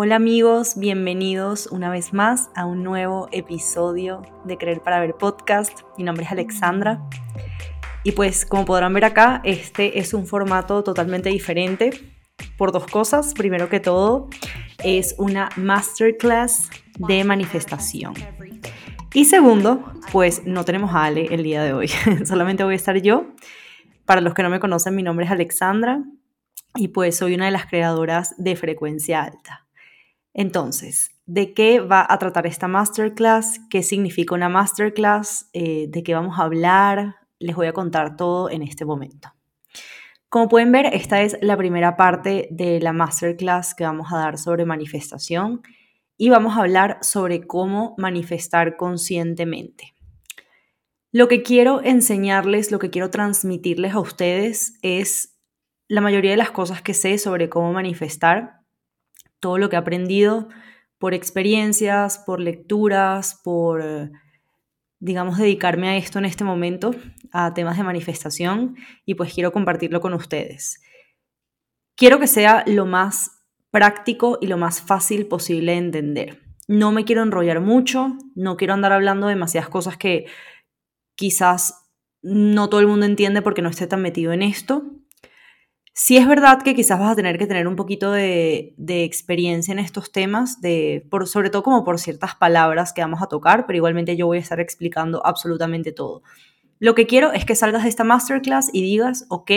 Hola amigos, bienvenidos una vez más a un nuevo episodio de Creer para Ver podcast. Mi nombre es Alexandra y pues como podrán ver acá, este es un formato totalmente diferente por dos cosas. Primero que todo, es una masterclass de manifestación. Y segundo, pues no tenemos a Ale el día de hoy, solamente voy a estar yo. Para los que no me conocen, mi nombre es Alexandra y pues soy una de las creadoras de Frecuencia Alta. Entonces, ¿de qué va a tratar esta masterclass? ¿Qué significa una masterclass? Eh, ¿De qué vamos a hablar? Les voy a contar todo en este momento. Como pueden ver, esta es la primera parte de la masterclass que vamos a dar sobre manifestación y vamos a hablar sobre cómo manifestar conscientemente. Lo que quiero enseñarles, lo que quiero transmitirles a ustedes es la mayoría de las cosas que sé sobre cómo manifestar todo lo que he aprendido por experiencias, por lecturas, por, digamos, dedicarme a esto en este momento, a temas de manifestación, y pues quiero compartirlo con ustedes. Quiero que sea lo más práctico y lo más fácil posible de entender. No me quiero enrollar mucho, no quiero andar hablando demasiadas cosas que quizás no todo el mundo entiende porque no esté tan metido en esto. Sí es verdad que quizás vas a tener que tener un poquito de, experiencia en estos temas, de, sobre todo como por ciertas palabras que vamos a tocar, pero igualmente yo voy a estar explicando absolutamente todo. Lo que quiero es que salgas de esta masterclass y digas, ok,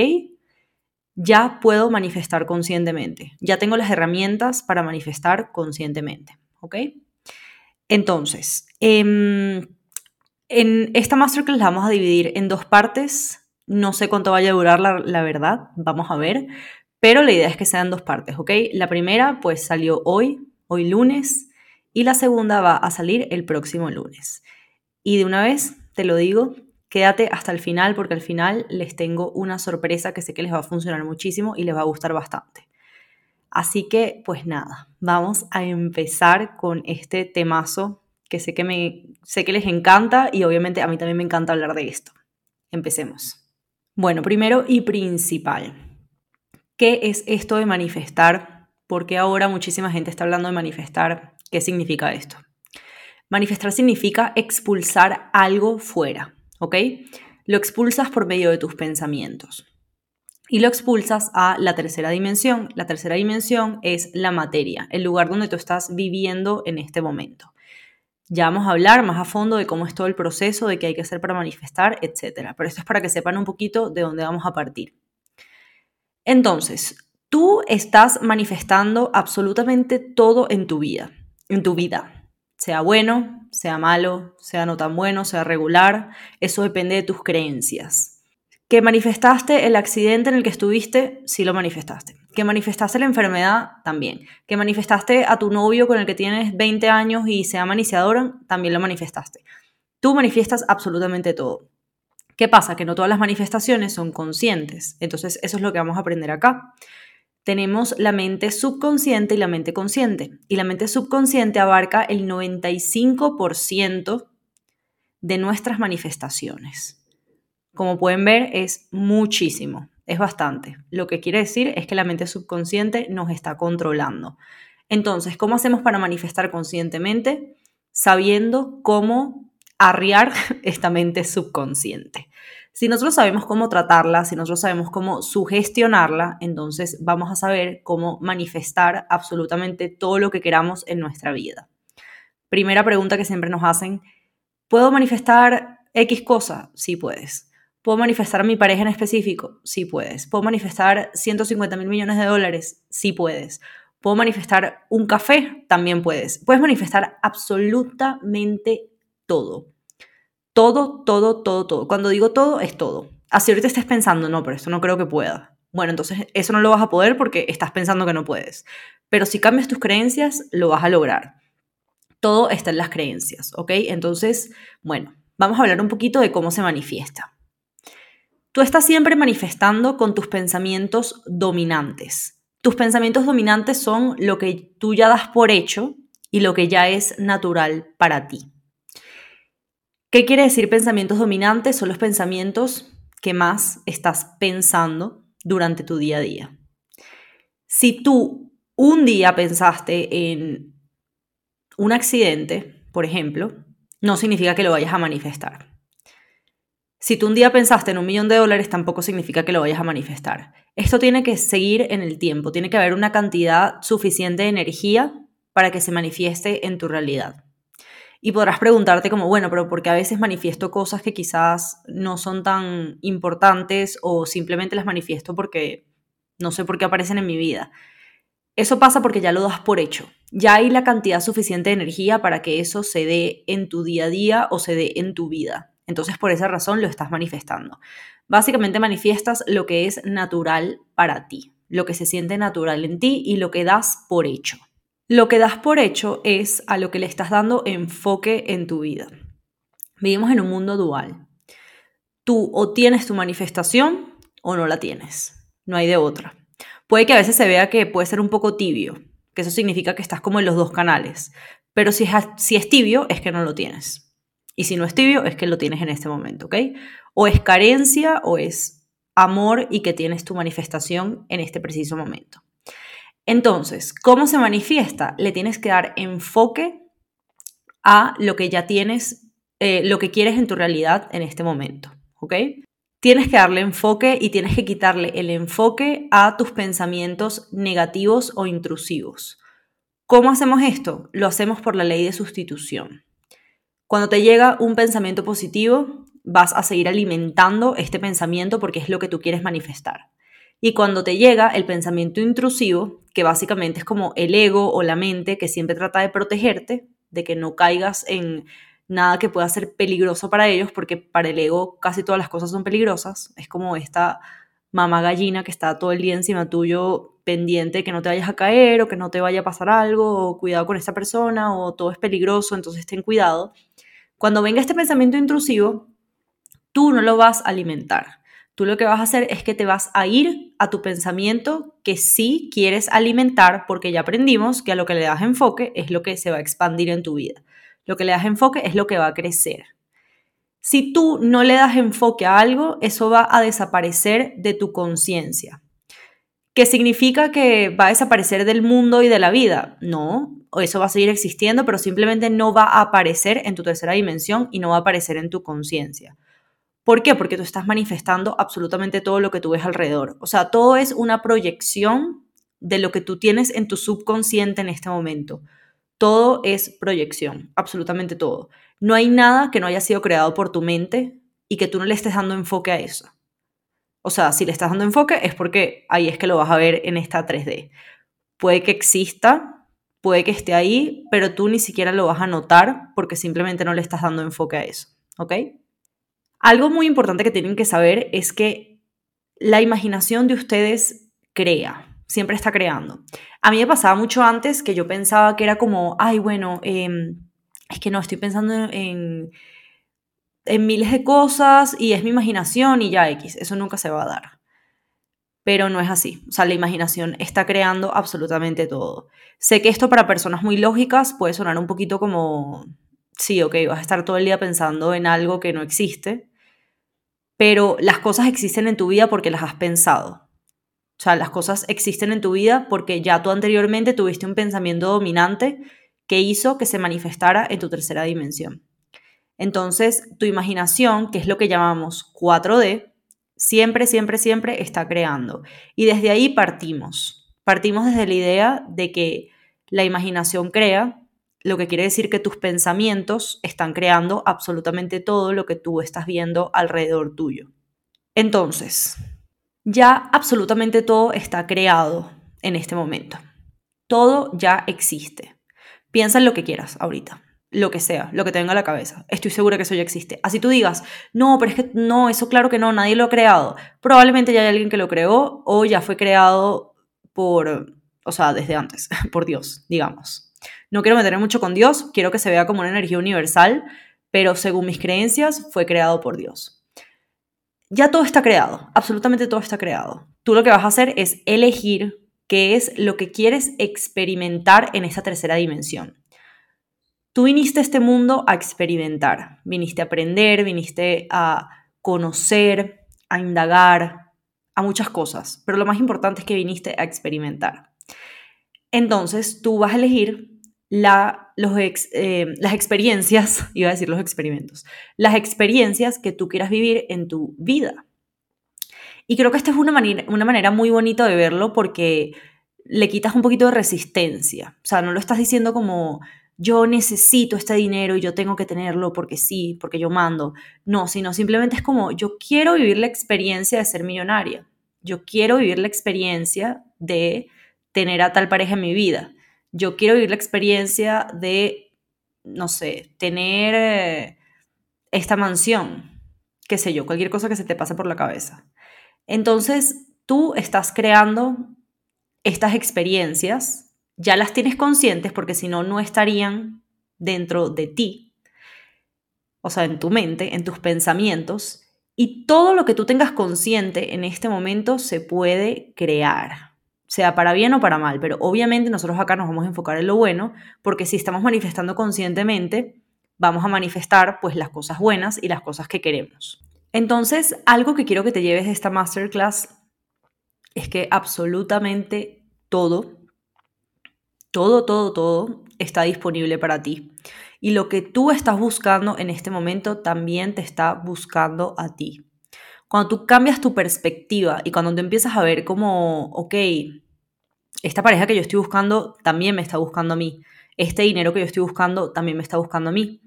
ya puedo manifestar conscientemente, ya tengo las herramientas para manifestar conscientemente, ¿ok? Entonces, em, en esta masterclass la vamos a dividir en dos partes. No sé cuánto vaya a durar la, verdad, vamos a ver, pero la idea es que sean dos partes, ¿ok? La primera pues salió hoy, hoy lunes, y la segunda va a salir el próximo lunes. Y de una vez, te lo digo, quédate hasta el final porque al final les tengo una sorpresa que sé que les va a funcionar muchísimo y les va a gustar bastante. Así que, pues nada, vamos a empezar con este temazo que sé que, me, sé que les encanta y obviamente a mí también me encanta hablar de esto. Empecemos. Bueno, primero y principal, ¿qué es esto de manifestar? Porque ahora muchísima gente está hablando de manifestar. ¿Qué significa esto? Manifestar significa expulsar algo fuera, ¿ok? Lo expulsas por medio de tus pensamientos y lo expulsas a la tercera dimensión. La tercera dimensión es la materia, el lugar donde tú estás viviendo en este momento. Ya vamos a hablar más a fondo de cómo es todo el proceso, de qué hay que hacer para manifestar, etc. Pero esto es para que sepan un poquito de dónde vamos a partir. Entonces, tú estás manifestando absolutamente todo en tu vida, en tu vida. Sea bueno, sea malo, sea no tan bueno, sea regular, eso depende de tus creencias. Que manifestaste el accidente en el que estuviste, sí lo manifestaste. Que manifestaste la enfermedad, también. Que manifestaste a tu novio con el que tienes 20 años y se llama iniciador, también lo manifestaste. Tú manifiestas absolutamente todo. ¿Qué pasa? Que no todas las manifestaciones son conscientes. Entonces, eso es lo que vamos a aprender acá. Tenemos la mente subconsciente y la mente consciente. Y la mente subconsciente abarca el 95% de nuestras manifestaciones. Como pueden ver, es muchísimo, es bastante. Lo que quiere decir es que la mente subconsciente nos está controlando. Entonces, ¿cómo hacemos para manifestar conscientemente? Sabiendo cómo arriar esta mente subconsciente. Si nosotros sabemos cómo tratarla, si nosotros sabemos cómo sugestionarla, entonces vamos a saber cómo manifestar absolutamente todo lo que queramos en nuestra vida. Primera pregunta que siempre nos hacen, ¿puedo manifestar X cosa? Sí puedes. ¿Puedo manifestar a mi pareja en específico? Sí puedes. ¿Puedo manifestar 150 mil millones de dólares? Sí puedes. ¿Puedo manifestar un café? También puedes. Puedes manifestar absolutamente todo. Todo, todo, todo, todo. Cuando digo todo, es todo. Así ahorita estés pensando, no, pero esto no creo que pueda. Bueno, entonces eso no lo vas a poder porque estás pensando que no puedes. Pero si cambias tus creencias, lo vas a lograr. Todo está en las creencias, ¿ok? Entonces, bueno, vamos a hablar un poquito de cómo se manifiesta. Tú estás siempre manifestando con tus pensamientos dominantes. Tus pensamientos dominantes son lo que tú ya das por hecho y lo que ya es natural para ti. ¿Qué quiere decir pensamientos dominantes? Son los pensamientos que más estás pensando durante tu día a día. Si tú un día pensaste en un accidente, por ejemplo, no significa que lo vayas a manifestar. Si tú un día pensaste en un millón de dólares, tampoco significa que lo vayas a manifestar. Esto tiene que seguir en el tiempo, tiene que haber una cantidad suficiente de energía para que se manifieste en tu realidad. Y podrás preguntarte como, bueno, pero porque a veces manifiesto cosas que quizás no son tan importantes o simplemente las manifiesto porque no sé por qué aparecen en mi vida. Eso pasa porque ya lo das por hecho. Ya hay la cantidad suficiente de energía para que eso se dé en tu día a día o se dé en tu vida. Entonces, por esa razón lo estás manifestando. Básicamente manifiestas lo que es natural para ti, lo que se siente natural en ti y lo que das por hecho. Lo que das por hecho es a lo que le estás dando enfoque en tu vida. Vivimos en un mundo dual. Tú o tienes tu manifestación o no la tienes. No hay de otra. Puede que a veces se vea que puede ser un poco tibio, que eso significa que estás como en los dos canales. Pero si es, si es tibio, es que no lo tienes. Y si no es tibio, es que lo tienes en este momento, ¿ok? O es carencia o es amor y que tienes tu manifestación en este preciso momento. Entonces, ¿cómo se manifiesta? Le tienes que dar enfoque a lo que ya tienes, eh, lo que quieres en tu realidad en este momento, ¿ok? Tienes que darle enfoque y tienes que quitarle el enfoque a tus pensamientos negativos o intrusivos. ¿Cómo hacemos esto? Lo hacemos por la ley de sustitución. Cuando te llega un pensamiento positivo, vas a seguir alimentando este pensamiento porque es lo que tú quieres manifestar. Y cuando te llega el pensamiento intrusivo, que básicamente es como el ego o la mente que siempre trata de protegerte, de que no caigas en nada que pueda ser peligroso para ellos, porque para el ego casi todas las cosas son peligrosas. Es como esta mamá gallina que está todo el día encima tuyo pendiente de que no te vayas a caer o que no te vaya a pasar algo, o cuidado con esta persona, o todo es peligroso, entonces ten cuidado. Cuando venga este pensamiento intrusivo, tú no lo vas a alimentar Tú lo que vas a hacer es que te vas a ir a tu pensamiento que sí quieres alimentar porque ya aprendimos que a lo que le das enfoque es lo que se va a expandir en tu vida. Lo que le das enfoque es lo que va a crecer. Si tú no le das enfoque a algo, eso va a desaparecer de tu conciencia. ¿Qué significa que va a desaparecer del mundo y de la vida? No, eso va a seguir existiendo, pero simplemente no va a aparecer en tu tercera dimensión y no va a aparecer en tu conciencia. ¿Por qué? Porque tú estás manifestando absolutamente todo lo que tú ves alrededor. O sea, todo es una proyección de lo que tú tienes en tu subconsciente en este momento. Todo es proyección, absolutamente todo. No hay nada que no haya sido creado por tu mente y que tú no le estés dando enfoque a eso. O sea, si le estás dando enfoque es porque ahí es que lo vas a ver en esta 3D. Puede que exista, puede que esté ahí, pero tú ni siquiera lo vas a notar porque simplemente no le estás dando enfoque a eso. ¿Ok? Algo muy importante que tienen que saber es que la imaginación de ustedes crea, siempre está creando. A mí me pasaba mucho antes que yo pensaba que era como, ay, bueno, em, es que no, estoy pensando en, en miles de cosas y es mi imaginación y ya X, eso nunca se va a dar. Pero no es así, o sea, la imaginación está creando absolutamente todo. Sé que esto para personas muy lógicas puede sonar un poquito como, sí, ok, vas a estar todo el día pensando en algo que no existe, pero las cosas existen en tu vida porque las has pensado. O sea, las cosas existen en tu vida porque ya tú anteriormente tuviste un pensamiento dominante que hizo que se manifestara en tu tercera dimensión. Entonces, tu imaginación, que es lo que llamamos 4D, siempre, siempre, siempre está creando. Y desde ahí partimos. Partimos desde la idea de que la imaginación crea, lo que quiere decir que tus pensamientos están creando absolutamente todo lo que tú estás viendo alrededor tuyo. Entonces, ya absolutamente todo está creado en este momento. Todo ya existe. Piensa en lo que quieras ahorita, lo que sea, lo que te venga a la cabeza. Estoy segura que eso ya existe. Así tú digas, no, pero es que no, eso claro que no, nadie lo ha creado. Probablemente ya hay alguien que lo creó o ya fue creado por, o sea, desde antes, por Dios, digamos. No quiero meterme mucho con Dios, quiero que se vea como una energía universal, pero según mis creencias fue creado por Dios. Ya todo está creado, absolutamente todo está creado. Tú lo que vas a hacer es elegir qué es lo que quieres experimentar en esa tercera dimensión. Tú viniste a este mundo a experimentar, viniste a aprender, viniste a conocer, a indagar, a muchas cosas, pero lo más importante es que viniste a experimentar. entonces tú vas a elegir eh, las experiencias, iba a decir los experimentos, las experiencias que tú quieras vivir en tu vida. Y creo que esta es una una manera muy bonita de verlo porque le quitas un poquito de resistencia. O sea, no lo estás diciendo como yo necesito este dinero y yo tengo que tenerlo porque sí, porque yo mando. No, sino simplemente es como yo quiero vivir la experiencia de ser millonaria. Yo quiero vivir la experiencia de tener a tal pareja en mi vida. Yo quiero vivir la experiencia de, no sé, tener eh, esta mansión, qué sé yo, cualquier cosa que se te pase por la cabeza. Entonces, tú estás creando estas experiencias, ya las tienes conscientes porque si no, no estarían dentro de ti, o sea, en tu mente, en tus pensamientos, y todo lo que tú tengas consciente en este momento se puede crear, sea para bien o para mal, pero obviamente nosotros acá nos vamos a enfocar en lo bueno, porque si estamos manifestando conscientemente, vamos a manifestar pues las cosas buenas y las cosas que queremos. Entonces, algo que quiero que te lleves de esta masterclass es que absolutamente todo, todo, todo, todo está disponible para ti. Y lo que tú estás buscando en este momento también te está buscando a ti. Cuando tú cambias tu perspectiva y cuando tú empiezas a ver como, ok, esta pareja que yo estoy buscando también me está buscando a mí. Este dinero que yo estoy buscando también me está buscando a mí.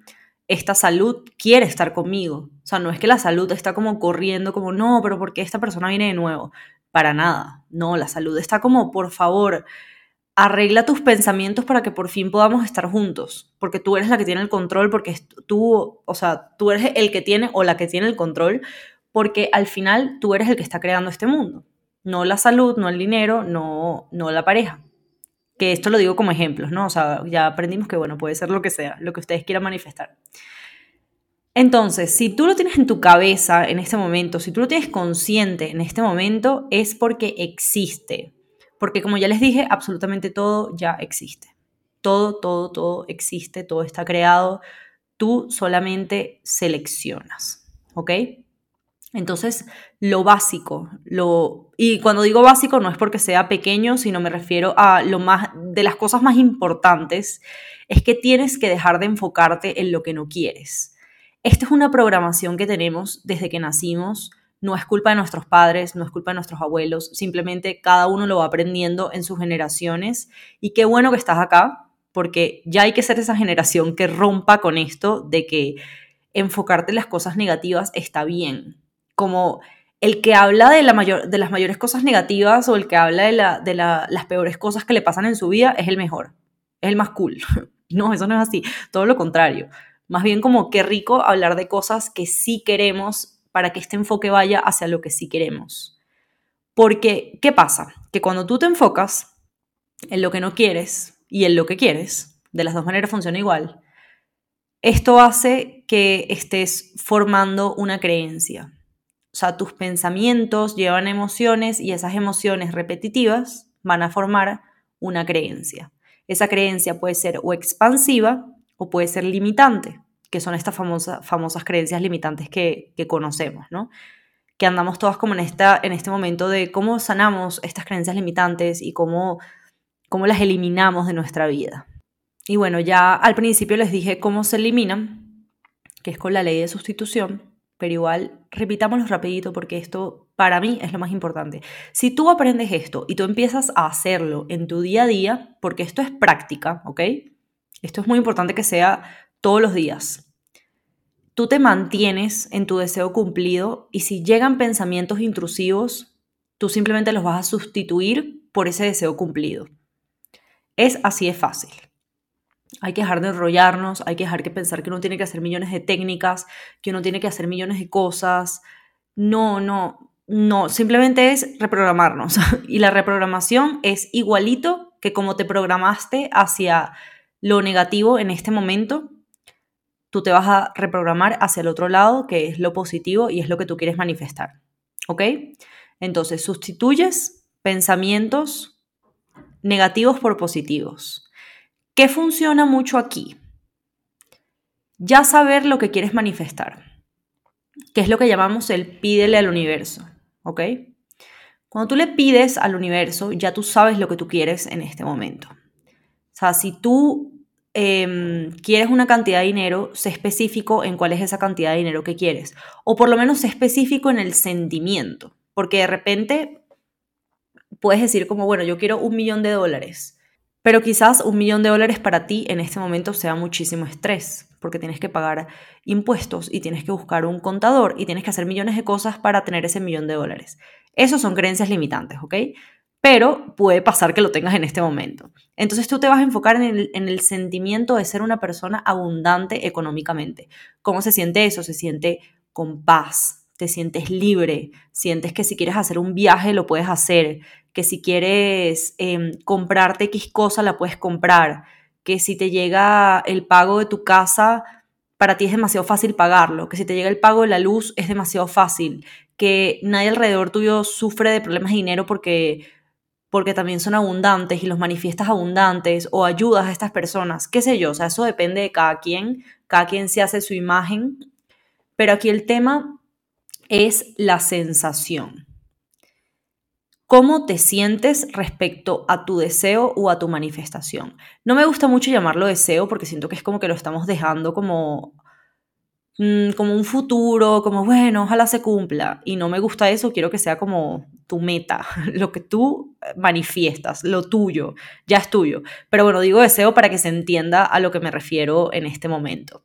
Esta salud quiere estar conmigo. O sea, no es que la salud está como corriendo, como, no, pero ¿por qué esta persona viene de nuevo? para nada. No, la salud está como, por favor, arregla tus pensamientos para que por fin podamos estar juntos, porque tú eres la que tiene el control, porque tú, o sea, tú eres el que tiene o la que tiene el control, porque al final tú eres el que está creando este mundo, no la salud, no el dinero, no, no la pareja. Que esto lo digo como ejemplos, ¿no? O sea, ya aprendimos que, bueno, puede ser lo que sea, lo que ustedes quieran manifestar. Entonces, si tú lo tienes en tu cabeza en este momento, si tú lo tienes consciente en este momento, es porque existe. Porque como ya les dije, absolutamente todo ya existe. Todo, todo, todo existe, todo está creado. Tú solamente seleccionas, ¿ok? Entonces, lo básico, lo y cuando digo básico no es porque sea pequeño, sino me refiero a lo más de las cosas más importantes es que tienes que dejar de enfocarte en lo que no quieres esta es una programación que tenemos desde que nacimos. No es culpa de nuestros padres, no es culpa de nuestros abuelos, simplemente cada uno lo va aprendiendo en sus generaciones. Y qué bueno que estás acá, porque ya hay que ser esa generación que rompa con esto de que enfocarte en las cosas negativas está bien. Como el que habla de, las mayores cosas negativas o el que habla de, la, de las peores cosas que le pasan en su vida es el mejor, es el más cool. No, eso no es así, todo lo contrario. Más bien como qué rico hablar de cosas que sí queremos para que este enfoque vaya hacia lo que sí queremos. Porque, ¿qué pasa? Que cuando tú te enfocas en lo que no quieres y en lo que quieres, de las dos maneras funciona igual, esto hace que estés formando una creencia. O sea, tus pensamientos llevan emociones y esas emociones repetitivas van a formar una creencia. Esa creencia puede ser o expansiva o puede ser limitante, que son estas famosas, famosas creencias limitantes que, conocemos, ¿no? Que andamos todas como en, esta, en este momento de cómo sanamos estas creencias limitantes y cómo, cómo las eliminamos de nuestra vida. Y bueno, ya al principio les dije cómo se eliminan, que es con la ley de sustitución, pero igual repitámoslo rapidito porque esto para mí es lo más importante. Si tú aprendes esto y tú empiezas a hacerlo en tu día a día, porque esto es práctica, ¿ok? Esto es muy importante que sea todos los días. Tú te mantienes en tu deseo cumplido y si llegan pensamientos intrusivos, tú simplemente los vas a sustituir por ese deseo cumplido. Es así de fácil. Hay que dejar de enrollarnos, hay que dejar de pensar que uno tiene que hacer millones de técnicas, que uno tiene que hacer millones de cosas. No, no, no, simplemente es reprogramarnos. y la reprogramación es igualito que como te programaste hacia lo negativo en este momento, tú te vas a reprogramar hacia el otro lado, que es lo positivo y es lo que tú quieres manifestar. ¿Ok? Entonces, sustituyes pensamientos negativos por positivos. ¿Qué funciona mucho aquí? Ya saber lo que quieres manifestar, que es lo que llamamos el pídele al universo. ¿Ok? Cuando tú le pides al universo, ya tú sabes lo que tú quieres en este momento. O sea, si tú em, quieres una cantidad de dinero, sé específico en cuál es esa cantidad de dinero que quieres. O por lo menos sé específico en el sentimiento. Porque de repente puedes decir como, bueno, yo quiero un millón de dólares. Pero quizás un millón de dólares para ti en este momento sea muchísimo estrés, porque tienes que pagar impuestos y tienes que buscar un contador y tienes que hacer millones de cosas para tener ese millón de dólares. Esos son creencias limitantes, ¿ok? Pero puede pasar que lo tengas en este momento. Entonces tú te vas a enfocar en el, sentimiento de ser una persona abundante económicamente. ¿Cómo se siente eso? Se siente con paz, te sientes libre, sientes que si quieres hacer un viaje lo puedes hacer, que si quieres em, comprarte X cosa la puedes comprar, que si te llega el pago de tu casa, para ti es demasiado fácil pagarlo, que si te llega el pago de la luz es demasiado fácil, que nadie alrededor tuyo sufre de problemas de dinero porque, porque también son abundantes y los manifiestas abundantes o ayudas a estas personas, qué sé yo, o sea, eso depende de cada quien, cada quien se hace su imagen, pero aquí el tema es la sensación. ¿Cómo te sientes respecto a tu deseo o a tu manifestación? No me gusta mucho llamarlo deseo porque siento que es como que lo estamos dejando como Mm, como un futuro, como bueno, ojalá se cumpla. Y no me gusta eso, quiero que sea como tu meta, lo que tú manifiestas, lo tuyo, ya es tuyo. Pero bueno, digo deseo para que se entienda a lo que me refiero en este momento.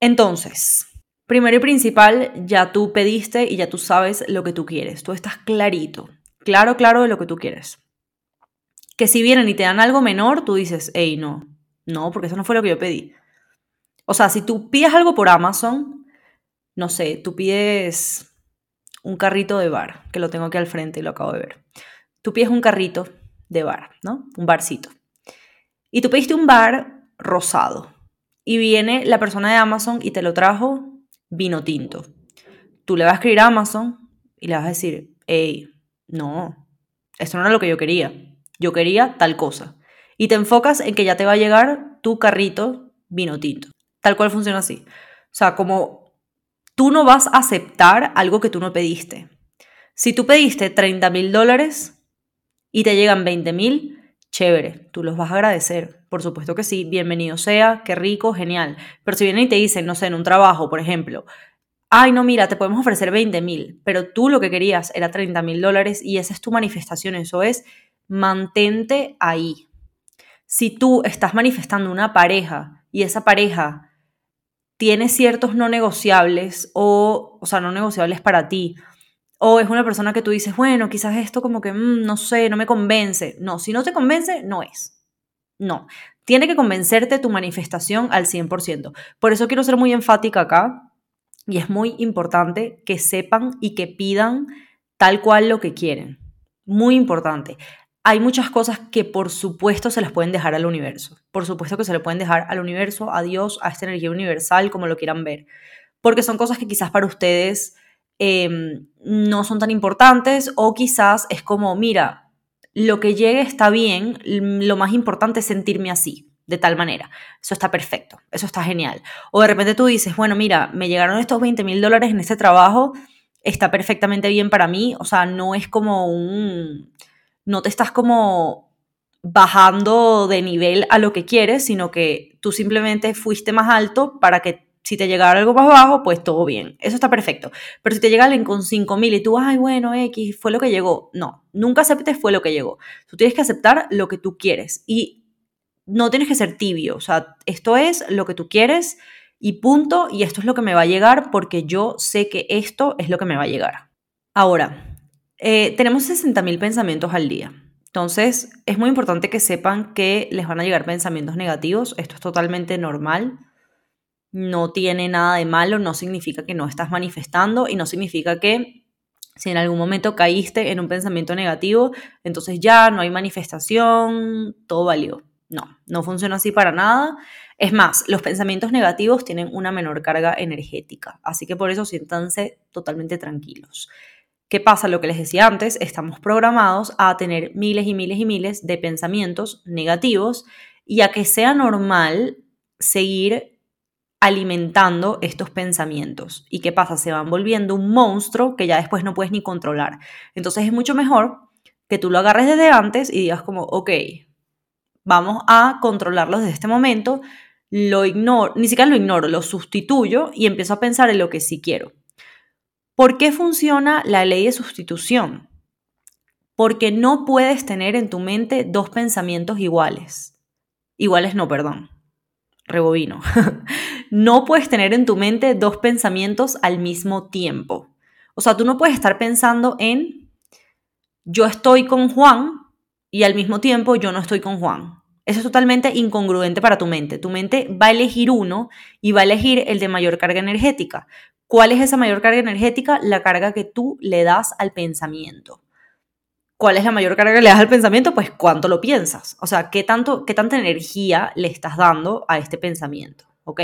Entonces, primero y principal, ya tú pediste y ya tú sabes lo que tú quieres. Tú estás clarito, claro, claro de lo que tú quieres. Que si vienen y te dan algo menor, tú dices, hey, no, no, porque eso no fue lo que yo pedí. O sea, si tú pides algo por Amazon, no sé, tú pides un carrito de bar, que lo tengo aquí al frente y lo acabo de ver. Tú pides un carrito de bar, ¿no? Un barcito. Y tú pediste un bar rosado. Y viene la persona de Amazon y te lo trajo vino tinto. Tú le vas a escribir a Amazon y le vas a decir, hey, no, esto no era lo que yo quería. Yo quería tal cosa. Y te enfocas en que ya te va a llegar tu carrito vino tinto. Tal cual funciona así. O sea, como tú no vas a aceptar algo que tú no pediste. Si tú pediste 30 mil dólares y te llegan 20 mil, chévere, tú los vas a agradecer. Por supuesto que sí, bienvenido sea, qué rico, genial. Pero si vienen y te dicen, no sé, en un trabajo, por ejemplo, ay, no, mira, te podemos ofrecer 20 mil, pero tú lo que querías era 30 mil dólares y esa es tu manifestación, eso es, mantente ahí. Si tú estás manifestando una pareja y esa pareja tiene ciertos no negociables o, o sea, no negociables para ti. O es una persona que tú dices, bueno, quizás esto como que, mm, no sé, no me convence. No, si no te convence, no es. No, tiene que convencerte tu manifestación al 100%. Por eso quiero ser muy enfática acá y es muy importante que sepan y que pidan tal cual lo que quieren. Muy importante hay muchas cosas que por supuesto se las pueden dejar al universo. Por supuesto que se le pueden dejar al universo, a Dios, a esta energía universal, como lo quieran ver. Porque son cosas que quizás para ustedes em, no son tan importantes o quizás es como, mira, lo que llegue está bien, lo más importante es sentirme así, de tal manera. Eso está perfecto, eso está genial. O de repente tú dices, bueno, mira, me llegaron estos 20 mil dólares en este trabajo, está perfectamente bien para mí, o sea, no es como un no te estás como bajando de nivel a lo que quieres, sino que tú simplemente fuiste más alto para que si te llegara algo más bajo, pues todo bien. Eso está perfecto. Pero si te llega alguien con 5000 y tú, ay, bueno, X, fue lo que llegó. No, nunca aceptes fue lo que llegó. Tú tienes que aceptar lo que tú quieres y no tienes que ser tibio. O sea, esto es lo que tú quieres y punto. Y esto es lo que me va a llegar porque yo sé que esto es lo que me va a llegar. Ahora, eh, tenemos 60.000 pensamientos al día. Entonces, es muy importante que sepan que les van a llegar pensamientos negativos. Esto es totalmente normal. No tiene nada de malo, no significa que no estás manifestando y no significa que si en algún momento caíste en un pensamiento negativo, entonces ya no hay manifestación, todo valió. No, no funciona así para nada. Es más, los pensamientos negativos tienen una menor carga energética, así que por eso siéntanse totalmente tranquilos. ¿Qué pasa? Lo que les decía antes, estamos programados a tener miles y miles y miles de pensamientos negativos y a que sea normal seguir alimentando estos pensamientos. ¿Y qué pasa? Se van volviendo un monstruo que ya después no puedes ni controlar. Entonces es mucho mejor que tú lo agarres desde antes y digas como, ok, vamos a controlarlos desde este momento, lo ignoro, ni siquiera lo ignoro, lo sustituyo y empiezo a pensar en lo que sí quiero. ¿Por qué funciona la ley de sustitución? Porque no puedes tener en tu mente dos pensamientos iguales. Iguales no, perdón. Rebobino. no puedes tener en tu mente dos pensamientos al mismo tiempo. O sea, tú no puedes estar pensando en yo estoy con Juan y al mismo tiempo yo no estoy con Juan. Eso es totalmente incongruente para tu mente. Tu mente va a elegir uno y va a elegir el de mayor carga energética. ¿Cuál es esa mayor carga energética? La carga que tú le das al pensamiento. ¿Cuál es la mayor carga que le das al pensamiento? Pues cuánto lo piensas. O sea, qué, tanto, qué tanta energía le estás dando a este pensamiento. ¿Ok?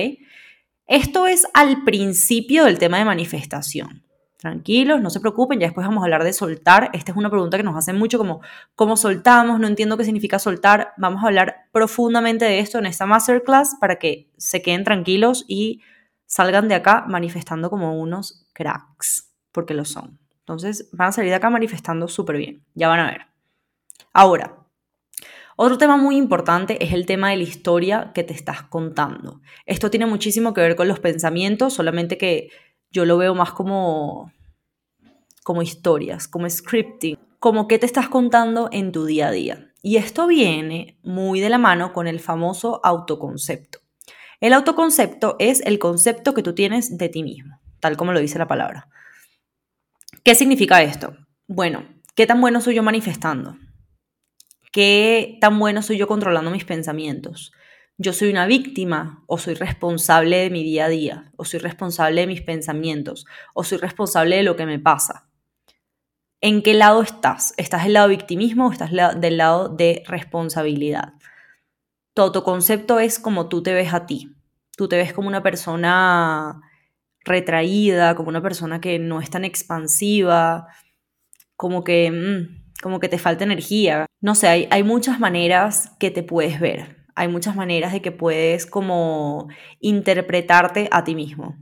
Esto es al principio del tema de manifestación. Tranquilos, no se preocupen, ya después vamos a hablar de soltar. Esta es una pregunta que nos hacen mucho como, ¿cómo soltamos? No entiendo qué significa soltar. Vamos a hablar profundamente de esto en esta masterclass para que se queden tranquilos y salgan de acá manifestando como unos cracks, porque lo son. Entonces van a salir de acá manifestando súper bien, ya van a ver. Ahora, otro tema muy importante es el tema de la historia que te estás contando. Esto tiene muchísimo que ver con los pensamientos, solamente que yo lo veo más como, como historias, como scripting, como qué te estás contando en tu día a día. Y esto viene muy de la mano con el famoso autoconcepto. El autoconcepto es el concepto que tú tienes de ti mismo, tal como lo dice la palabra. ¿Qué significa esto? Bueno, ¿qué tan bueno soy yo manifestando? ¿Qué tan bueno soy yo controlando mis pensamientos? ¿Yo soy una víctima o soy responsable de mi día a día? ¿O soy responsable de mis pensamientos? ¿O soy responsable de lo que me pasa? ¿En qué lado estás? ¿Estás del lado de victimismo o estás del lado de responsabilidad? Tu autoconcepto es como tú te ves a ti. Tú te ves como una persona retraída, como una persona que no es tan expansiva, como que, mm, como que te falta energía. No sé, hay, hay muchas maneras que te puedes ver. Hay muchas maneras de que puedes como interpretarte a ti mismo.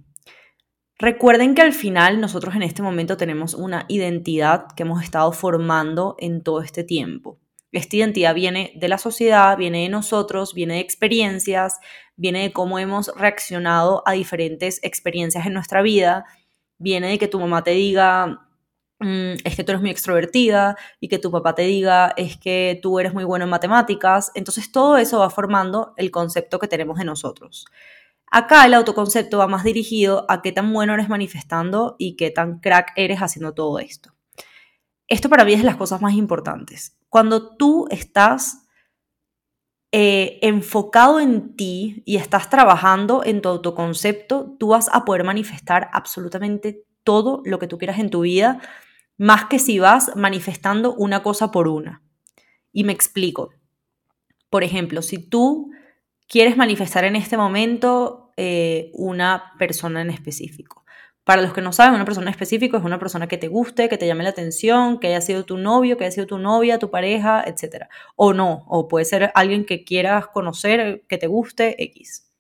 Recuerden que al final nosotros en este momento tenemos una identidad que hemos estado formando en todo este tiempo. Esta identidad viene de la sociedad, viene de nosotros, viene de experiencias, viene de cómo hemos reaccionado a diferentes experiencias en nuestra vida, viene de que tu mamá te diga, es que tú eres muy extrovertida y que tu papá te diga, es que tú eres muy bueno en matemáticas. Entonces todo eso va formando el concepto que tenemos de nosotros. Acá el autoconcepto va más dirigido a qué tan bueno eres manifestando y qué tan crack eres haciendo todo esto. Esto para mí es las cosas más importantes. Cuando tú estás eh, enfocado en ti y estás trabajando en tu autoconcepto, tú vas a poder manifestar absolutamente todo lo que tú quieras en tu vida, más que si vas manifestando una cosa por una. Y me explico. Por ejemplo, si tú quieres manifestar en este momento eh, una persona en específico, para los que no saben, una persona específica es una persona que te guste, que te llame la atención, que haya sido tu novio, que haya sido tu novia, tu pareja, etc. O no, o puede ser alguien que quieras conocer, que te guste, X.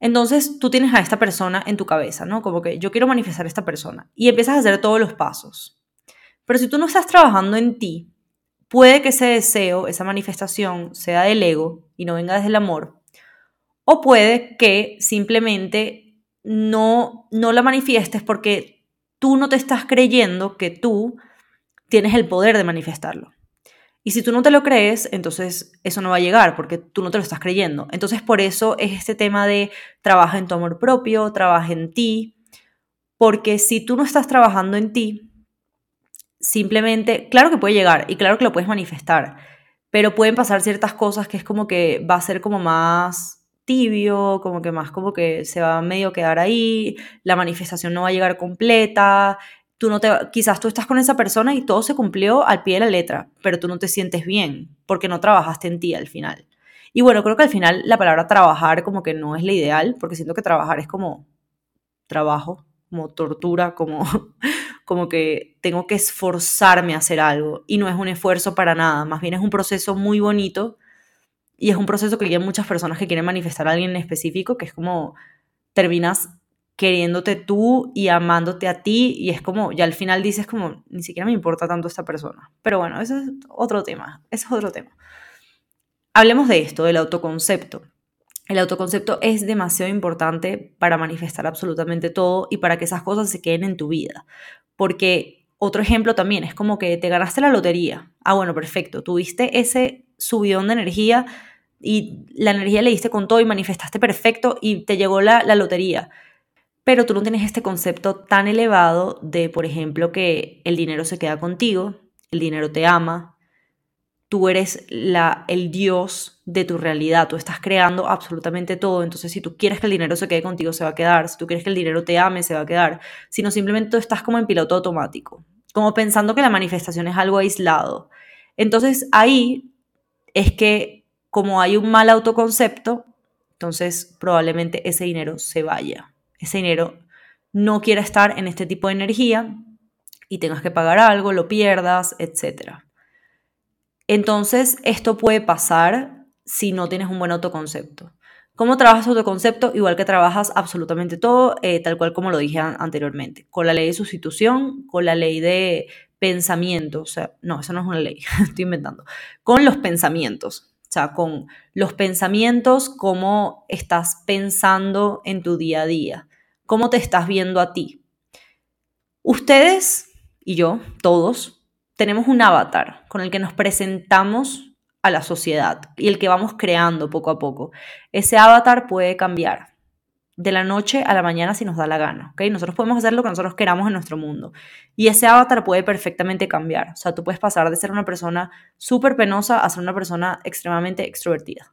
Entonces tú tienes a esta persona en tu cabeza, ¿no? Como que yo quiero manifestar a esta persona y empiezas a hacer todos los pasos. Pero si tú no estás trabajando en ti, puede que ese deseo, esa manifestación sea del ego y no venga desde el amor. O puede que simplemente no, no la manifiestes porque tú no te estás creyendo que tú tienes el poder de manifestarlo. Y si tú no te lo crees, entonces eso no va a llegar porque tú no te lo estás creyendo. Entonces por eso es este tema de trabaja en tu amor propio, trabaja en ti, porque si tú no estás trabajando en ti, simplemente, claro que puede llegar y claro que lo puedes manifestar, pero pueden pasar ciertas cosas que es como que va a ser como más tibio, como que más como que se va a medio quedar ahí, la manifestación no va a llegar completa, tú no te, quizás tú estás con esa persona y todo se cumplió al pie de la letra, pero tú no te sientes bien porque no trabajaste en ti al final. Y bueno, creo que al final la palabra trabajar como que no es la ideal, porque siento que trabajar es como trabajo, como tortura, como, como que tengo que esforzarme a hacer algo y no es un esfuerzo para nada, más bien es un proceso muy bonito y es un proceso que hay muchas personas que quieren manifestar a alguien en específico, que es como terminas queriéndote tú y amándote a ti y es como, ya al final dices como, ni siquiera me importa tanto esta persona. Pero bueno, ese es otro tema, ese es otro tema. Hablemos de esto, del autoconcepto. El autoconcepto es demasiado importante para manifestar absolutamente todo y para que esas cosas se queden en tu vida. Porque otro ejemplo también es como que te ganaste la lotería. Ah, bueno, perfecto. Tuviste ese subidón de energía y la energía le diste con todo y manifestaste perfecto y te llegó la, la lotería. Pero tú no tienes este concepto tan elevado de, por ejemplo, que el dinero se queda contigo, el dinero te ama, tú eres la, el Dios de tu realidad, tú estás creando absolutamente todo, entonces si tú quieres que el dinero se quede contigo, se va a quedar, si tú quieres que el dinero te ame, se va a quedar, sino simplemente tú estás como en piloto automático, como pensando que la manifestación es algo aislado. Entonces ahí es que como hay un mal autoconcepto, entonces probablemente ese dinero se vaya, ese dinero no quiera estar en este tipo de energía y tengas que pagar algo, lo pierdas, etcétera. Entonces, esto puede pasar si no tienes un buen autoconcepto. ¿Cómo trabajas autoconcepto? Igual que trabajas absolutamente todo, eh, tal cual como lo dije anteriormente, con la ley de sustitución, con la ley de pensamiento, o sea, no, eso no es una ley, estoy inventando, con los pensamientos, o sea, con los pensamientos, cómo estás pensando en tu día a día, cómo te estás viendo a ti. Ustedes y yo, todos, tenemos un avatar con el que nos presentamos a la sociedad y el que vamos creando poco a poco. Ese avatar puede cambiar de la noche a la mañana si nos da la gana, ¿ok? Nosotros podemos hacer lo que nosotros queramos en nuestro mundo. Y ese avatar puede perfectamente cambiar. O sea, tú puedes pasar de ser una persona súper penosa a ser una persona extremadamente extrovertida.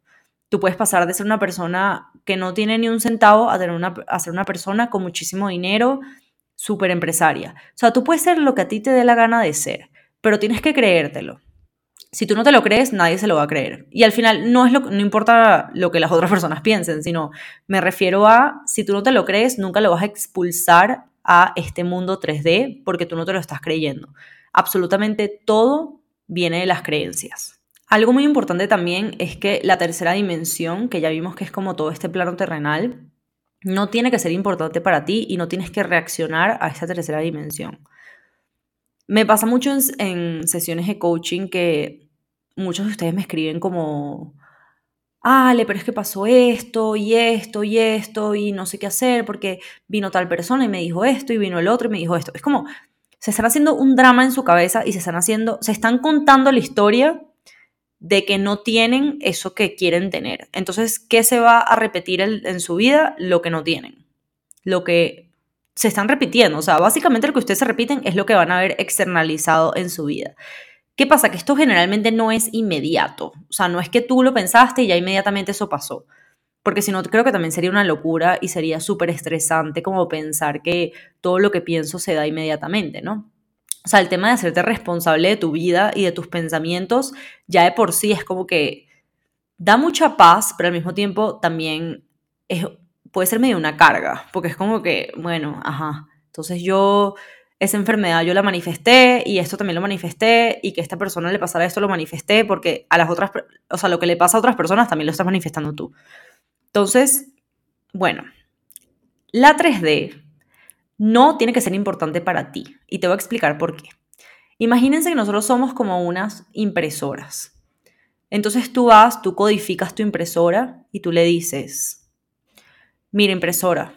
Tú puedes pasar de ser una persona que no tiene ni un centavo a, tener una, a ser una persona con muchísimo dinero, súper empresaria. O sea, tú puedes ser lo que a ti te dé la gana de ser pero tienes que creértelo. Si tú no te lo crees, nadie se lo va a creer. Y al final no, es lo, no importa lo que las otras personas piensen, sino me refiero a, si tú no te lo crees, nunca lo vas a expulsar a este mundo 3D porque tú no te lo estás creyendo. Absolutamente todo viene de las creencias. Algo muy importante también es que la tercera dimensión, que ya vimos que es como todo este plano terrenal, no tiene que ser importante para ti y no tienes que reaccionar a esta tercera dimensión. Me pasa mucho en, sesiones de coaching que muchos de ustedes me escriben como, Ale, pero es que pasó esto y esto y esto y no sé qué hacer porque vino tal persona y me dijo esto y vino el otro y me dijo esto. Es como, se están haciendo un drama en su cabeza y se están haciendo, se están contando la historia de que no tienen eso que quieren tener. Entonces, ¿qué se va a repetir en su vida? Lo que no tienen. Lo que se están repitiendo. O sea, básicamente lo que ustedes se repiten es lo que van a ver externalizado en su vida. ¿Qué pasa? Que esto generalmente no es inmediato. O sea, no es que tú lo pensaste y ya inmediatamente eso pasó. Porque si no, creo que también sería una locura y sería súper estresante como pensar que todo lo que pienso se da inmediatamente, ¿no? O sea, el tema de hacerte responsable de tu vida y de tus pensamientos ya de por sí es como que da mucha paz, pero al mismo tiempo también es puede ser medio una carga, porque es como que, bueno, ajá, entonces yo, esa enfermedad yo la manifesté y esto también lo manifesté y que esta persona le pasara esto lo manifesté porque a las otras, o sea, lo que le pasa a otras personas también lo estás manifestando tú. Entonces, bueno, la 3D no tiene que ser importante para ti y te voy a explicar por qué. Imagínense que nosotros somos como unas impresoras. Entonces tú vas, tú codificas tu impresora y tú le dices, mira impresora.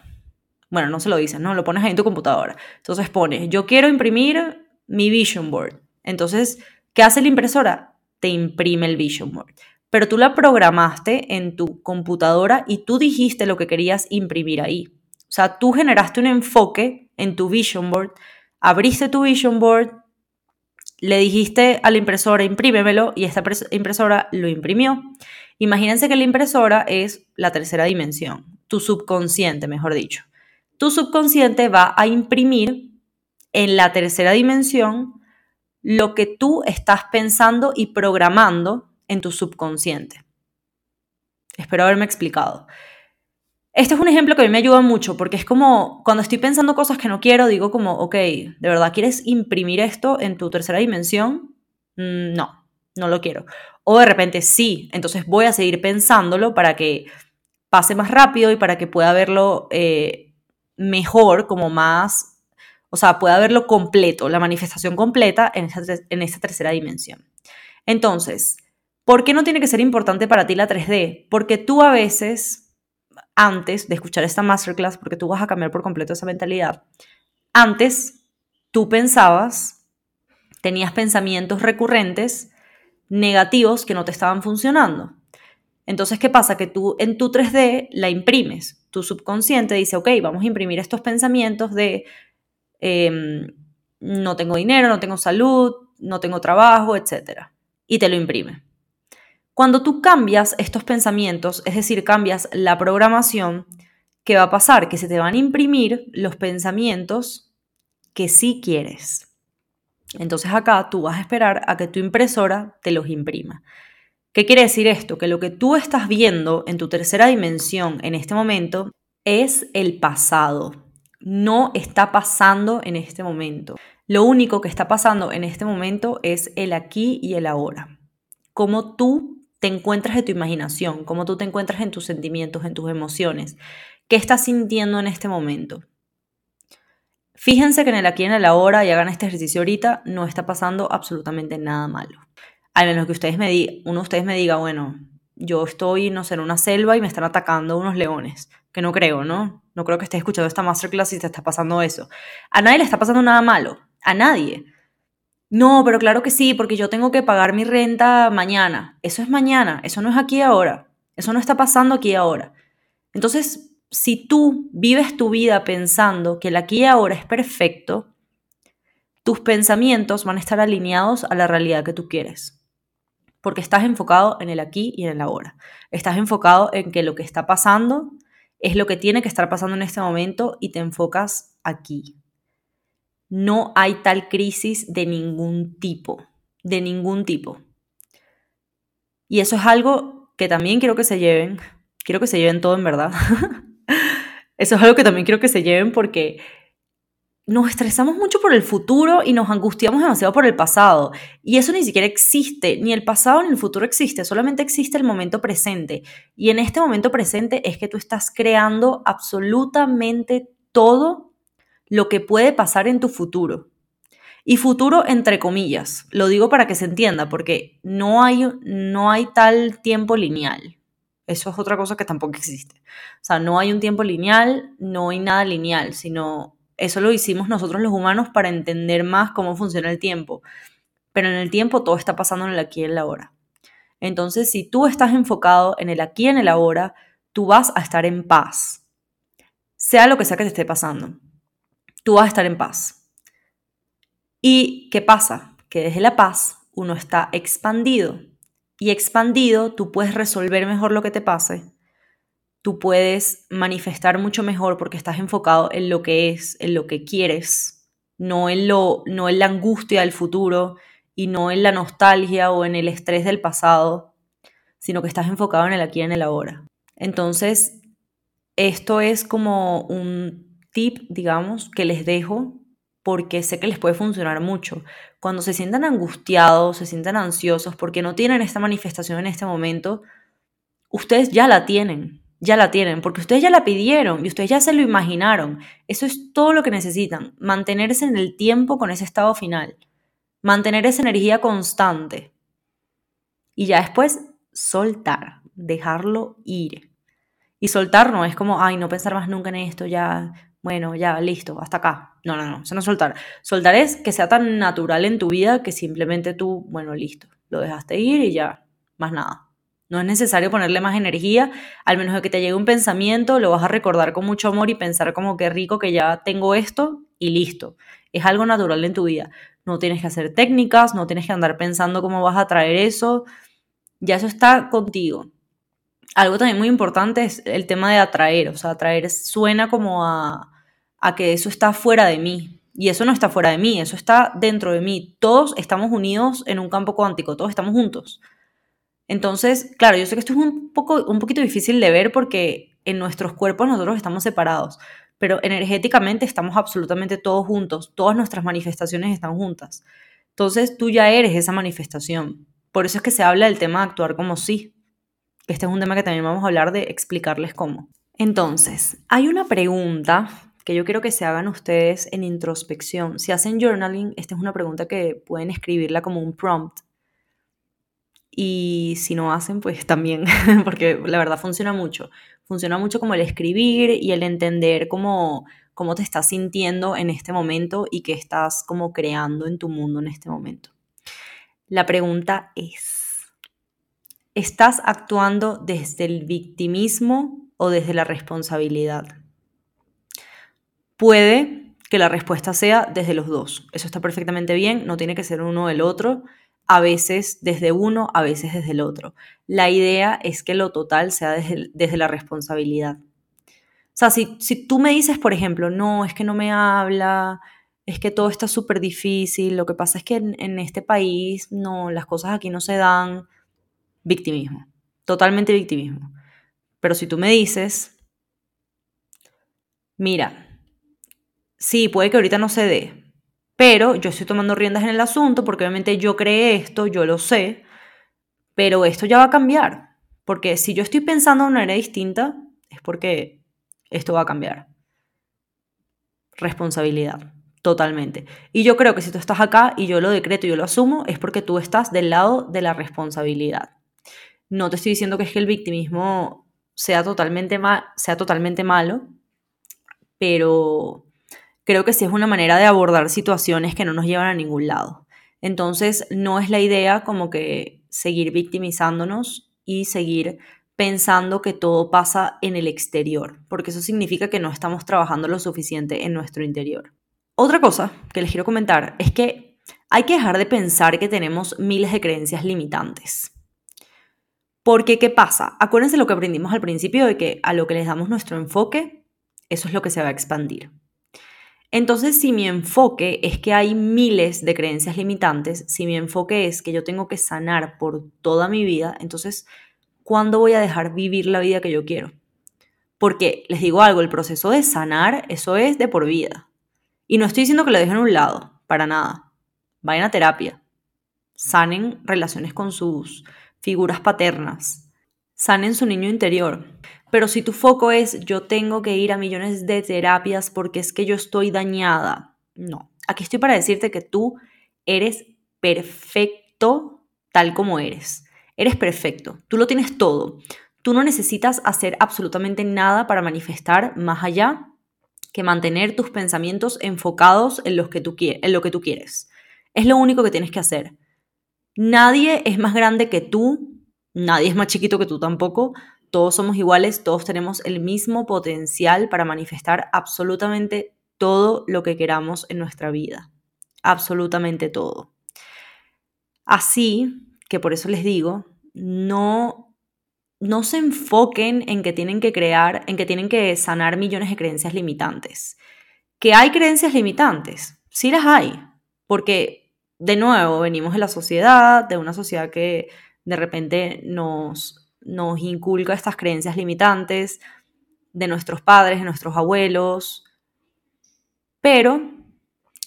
Bueno, no se lo dices, ¿no? Lo pones ahí en tu computadora. Entonces pones, yo quiero imprimir mi vision board. Entonces, ¿qué hace la impresora? Te imprime el vision board. Pero tú la programaste en tu computadora y tú dijiste lo que querías imprimir ahí. O sea, tú generaste un enfoque en tu vision board, abriste tu vision board, le dijiste a la impresora imprímemelo y esta impresora lo imprimió. Imagínense que la impresora es la tercera dimensión tu subconsciente, mejor dicho. Tu subconsciente va a imprimir en la tercera dimensión lo que tú estás pensando y programando en tu subconsciente. Espero haberme explicado. Este es un ejemplo que a mí me ayuda mucho porque es como cuando estoy pensando cosas que no quiero, digo como, ok, ¿de verdad quieres imprimir esto en tu tercera dimensión? Mm, no, no lo quiero. O de repente sí, entonces voy a seguir pensándolo para que pase más rápido y para que pueda verlo eh, mejor, como más, o sea, pueda verlo completo, la manifestación completa en esta, en esta tercera dimensión. Entonces, ¿por qué no tiene que ser importante para ti la 3D? Porque tú a veces, antes de escuchar esta masterclass, porque tú vas a cambiar por completo esa mentalidad, antes tú pensabas, tenías pensamientos recurrentes negativos que no te estaban funcionando. Entonces, ¿qué pasa? Que tú en tu 3D la imprimes. Tu subconsciente dice, ok, vamos a imprimir estos pensamientos de em, no tengo dinero, no tengo salud, no tengo trabajo, etc. Y te lo imprime. Cuando tú cambias estos pensamientos, es decir, cambias la programación, ¿qué va a pasar? Que se te van a imprimir los pensamientos que sí quieres. Entonces acá tú vas a esperar a que tu impresora te los imprima. ¿Qué quiere decir esto? Que lo que tú estás viendo en tu tercera dimensión en este momento es el pasado. No está pasando en este momento. Lo único que está pasando en este momento es el aquí y el ahora. Cómo tú te encuentras en tu imaginación, cómo tú te encuentras en tus sentimientos, en tus emociones. ¿Qué estás sintiendo en este momento? Fíjense que en el aquí y en el ahora y hagan este ejercicio ahorita, no está pasando absolutamente nada malo al menos que ustedes me uno de ustedes me diga, bueno, yo estoy, no sé, en una selva y me están atacando unos leones, que no creo, ¿no? No creo que estés escuchando esta masterclass y te está pasando eso. A nadie le está pasando nada malo, a nadie. No, pero claro que sí, porque yo tengo que pagar mi renta mañana. Eso es mañana, eso no es aquí ahora. Eso no está pasando aquí ahora. Entonces, si tú vives tu vida pensando que el aquí y ahora es perfecto, tus pensamientos van a estar alineados a la realidad que tú quieres porque estás enfocado en el aquí y en el ahora. Estás enfocado en que lo que está pasando es lo que tiene que estar pasando en este momento y te enfocas aquí. No hay tal crisis de ningún tipo, de ningún tipo. Y eso es algo que también quiero que se lleven, quiero que se lleven todo en verdad. eso es algo que también quiero que se lleven porque nos estresamos mucho por el futuro y nos angustiamos demasiado por el pasado. Y eso ni siquiera existe, ni el pasado ni el futuro existe, solamente existe el momento presente. Y en este momento presente es que tú estás creando absolutamente todo lo que puede pasar en tu futuro. Y futuro entre comillas, lo digo para que se entienda, porque no hay, no hay tal tiempo lineal. Eso es otra cosa que tampoco existe. O sea, no hay un tiempo lineal, no hay nada lineal, sino eso lo hicimos nosotros los humanos para entender más cómo funciona el tiempo. Pero en el tiempo todo está pasando en el aquí y en el ahora. Entonces, si tú estás enfocado en el aquí y en el ahora, tú vas a estar en paz. Sea lo que sea que te esté pasando, tú vas a estar en paz. ¿Y qué pasa? Que desde la paz uno está expandido. Y expandido tú puedes resolver mejor lo que te pase tú puedes manifestar mucho mejor porque estás enfocado en lo que es, en lo que quieres, no en, lo, no en la angustia del futuro y no en la nostalgia o en el estrés del pasado, sino que estás enfocado en el aquí y en el ahora. Entonces, esto es como un tip, digamos, que les dejo porque sé que les puede funcionar mucho. Cuando se sientan angustiados, se sientan ansiosos porque no tienen esta manifestación en este momento, ustedes ya la tienen ya la tienen, porque ustedes ya la pidieron y ustedes ya se lo imaginaron. Eso es todo lo que necesitan, mantenerse en el tiempo con ese estado final, mantener esa energía constante y ya después soltar, dejarlo ir. Y soltar no es como, ay, no pensar más nunca en esto, ya, bueno, ya, listo, hasta acá. No, no, no, eso no soltar. Soltar es que sea tan natural en tu vida que simplemente tú, bueno, listo, lo dejaste ir y ya, más nada. No es necesario ponerle más energía, al menos de que te llegue un pensamiento, lo vas a recordar con mucho amor y pensar como que rico que ya tengo esto y listo. Es algo natural en tu vida. No tienes que hacer técnicas, no tienes que andar pensando cómo vas a traer eso. Ya eso está contigo. Algo también muy importante es el tema de atraer. O sea, atraer suena como a, a que eso está fuera de mí. Y eso no está fuera de mí, eso está dentro de mí. Todos estamos unidos en un campo cuántico, todos estamos juntos. Entonces, claro, yo sé que esto es un, poco, un poquito difícil de ver porque en nuestros cuerpos nosotros estamos separados, pero energéticamente estamos absolutamente todos juntos, todas nuestras manifestaciones están juntas. Entonces tú ya eres esa manifestación. Por eso es que se habla del tema de actuar como sí. Este es un tema que también vamos a hablar de explicarles cómo. Entonces, hay una pregunta que yo quiero que se hagan ustedes en introspección. Si hacen journaling, esta es una pregunta que pueden escribirla como un prompt. Y si no hacen, pues también, porque la verdad funciona mucho. Funciona mucho como el escribir y el entender cómo, cómo te estás sintiendo en este momento y qué estás como creando en tu mundo en este momento. La pregunta es, ¿estás actuando desde el victimismo o desde la responsabilidad? Puede que la respuesta sea desde los dos. Eso está perfectamente bien, no tiene que ser uno del otro, a veces desde uno, a veces desde el otro. La idea es que lo total sea desde, la responsabilidad. O sea, si, si tú me dices, por ejemplo, no, es que no me habla, es que todo está súper difícil, lo que pasa es que en, este país, no, las cosas aquí no se dan, victimismo, totalmente victimismo. Pero si tú me dices, mira, sí, puede que ahorita no se dé, pero yo estoy tomando riendas en el asunto porque obviamente yo creé esto, yo lo sé, pero esto ya va a cambiar. Porque si yo estoy pensando de una manera distinta, es porque esto va a cambiar. Responsabilidad, totalmente. Y yo creo que si tú estás acá y yo lo decreto y yo lo asumo, es porque tú estás del lado de la responsabilidad. No te estoy diciendo que es que el victimismo sea totalmente, sea totalmente malo, pero creo que sí es una manera de abordar situaciones que no nos llevan a ningún lado. Entonces, no es la idea como que seguir victimizándonos y seguir pensando que todo pasa en el exterior, porque eso significa que no estamos trabajando lo suficiente en nuestro interior. Otra cosa que les quiero comentar es que hay que dejar de pensar que tenemos miles de creencias limitantes. Porque, ¿qué pasa? Acuérdense lo que aprendimos al principio de que a lo que les damos nuestro enfoque, eso es lo que se va a expandir. Entonces, si mi enfoque es que hay miles de creencias limitantes, si mi enfoque es que yo tengo que sanar por toda mi vida, entonces, ¿cuándo voy a dejar vivir la vida que yo quiero? Porque les digo algo, el proceso de sanar, eso es de por vida. Y no estoy diciendo que lo dejen a un lado, para nada. Vayan a terapia. Sanen relaciones con sus figuras paternas. Sanen su niño interior. Pero si tu foco es yo tengo que ir a millones de terapias porque es que yo estoy dañada, no. Aquí estoy para decirte que tú eres perfecto tal como eres. Eres perfecto. Tú lo tienes todo. Tú no necesitas hacer absolutamente nada para manifestar más allá que mantener tus pensamientos enfocados en, los que tú, en lo que tú quieres. Es lo único que tienes que hacer. Nadie es más grande que tú, nadie es más chiquito que tú tampoco, todos somos iguales, todos tenemos el mismo potencial para manifestar absolutamente todo lo que queramos en nuestra vida. Absolutamente todo. Así que por eso les digo, no, no se enfoquen en que tienen que crear, en que tienen que sanar millones de creencias limitantes. Que hay creencias limitantes, sí las hay, porque de nuevo venimos de la sociedad, de una sociedad que de repente nos nos inculca estas creencias limitantes de nuestros padres, de nuestros abuelos, pero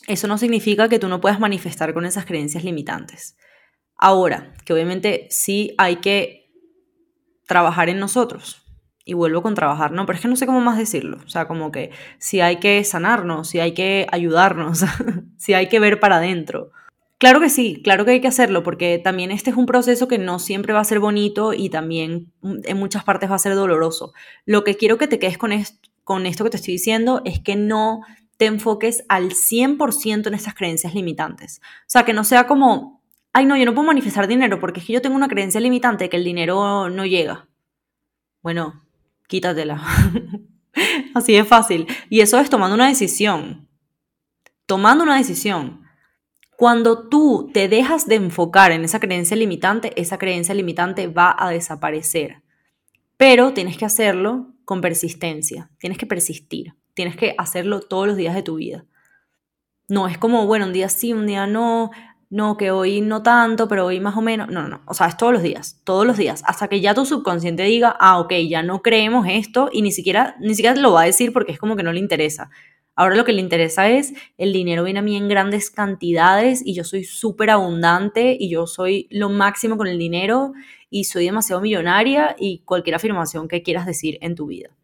eso no significa que tú no puedas manifestar con esas creencias limitantes. Ahora, que obviamente sí hay que trabajar en nosotros. Y vuelvo con trabajar, no, pero es que no sé cómo más decirlo. O sea, como que si hay que sanarnos, si hay que ayudarnos, si hay que ver para adentro. Claro que sí, claro que hay que hacerlo, porque también este es un proceso que no siempre va a ser bonito y también mm, en muchas partes va a ser doloroso. Lo que quiero que te quedes con esto, con esto que te estoy diciendo es que no te enfoques al 100% en estas creencias limitantes. O sea, que no sea como, ay no, yo no puedo manifestar dinero porque es que yo tengo una creencia limitante de que el dinero no llega. Bueno, quítatela. Así de fácil. Y eso es tomando una decisión. Tomando una decisión. Cuando tú te dejas de enfocar en esa creencia limitante, esa creencia limitante va a desaparecer. Pero tienes que hacerlo con persistencia, tienes que persistir, tienes que hacerlo todos los días de tu vida. No es como, bueno, un día sí, un día no, no, que hoy no tanto, pero hoy más o menos. No, no, no. O sea, es todos los días, todos los días. Hasta que ya tu subconsciente diga, ah, ok, ya no creemos esto y ni siquiera, ni siquiera lo va a decir porque es como que no le interesa Ahora lo que le interesa es, el dinero viene a mí en grandes cantidades y yo soy súper abundante y yo soy lo máximo con el dinero y soy demasiado millonaria y cualquier afirmación que quieras decir en tu vida.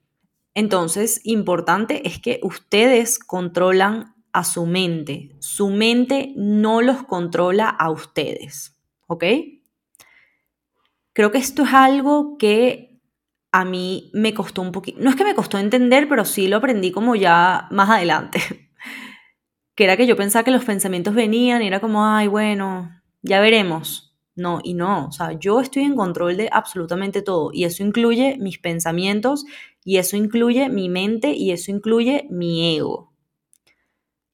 Entonces, importante es que ustedes controlan a su mente. Su mente no los controla a ustedes. ¿Ok? Creo que esto es algo que a mí me costó un poquito. No es que me costó entender, pero sí lo aprendí como ya más adelante. que era que yo pensaba que los pensamientos venían y era como, ay, bueno, ya veremos. No, y no, o sea, yo estoy en control de absolutamente todo y eso incluye mis pensamientos y eso incluye mi mente y eso incluye mi ego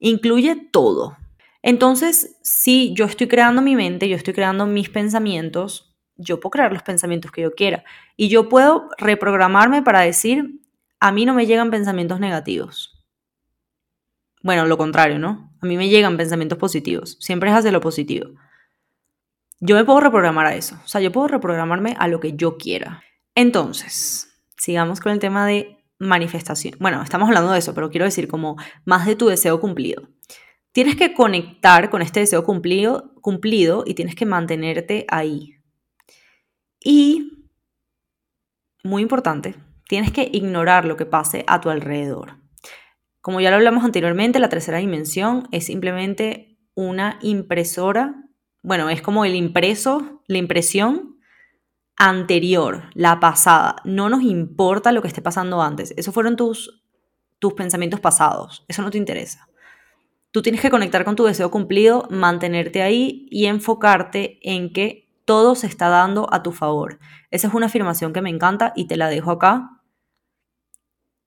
incluye todo. Entonces, si yo estoy creando mi mente, yo estoy creando mis pensamientos, yo puedo crear los pensamientos que yo quiera. Y yo puedo reprogramarme para decir, a mí no me llegan pensamientos negativos. Bueno, lo contrario, ¿no? A mí me llegan pensamientos positivos. Siempre es hacia lo positivo. Yo me puedo reprogramar a eso. O sea, yo puedo reprogramarme a lo que yo quiera. Entonces, sigamos con el tema de manifestación. Bueno, estamos hablando de eso, pero quiero decir como más de tu deseo cumplido. Tienes que conectar con este deseo cumplido, cumplido y tienes que mantenerte ahí. Y, muy importante, tienes que ignorar lo que pase a tu alrededor. Como ya lo hablamos anteriormente, la tercera dimensión es simplemente una impresora, bueno, es como el impreso, la impresión anterior, la pasada. No nos importa lo que esté pasando antes. Esos fueron tus, tus pensamientos pasados. Eso no te interesa. Tú tienes que conectar con tu deseo cumplido, mantenerte ahí y enfocarte en que todo se está dando a tu favor. Esa es una afirmación que me encanta y te la dejo acá.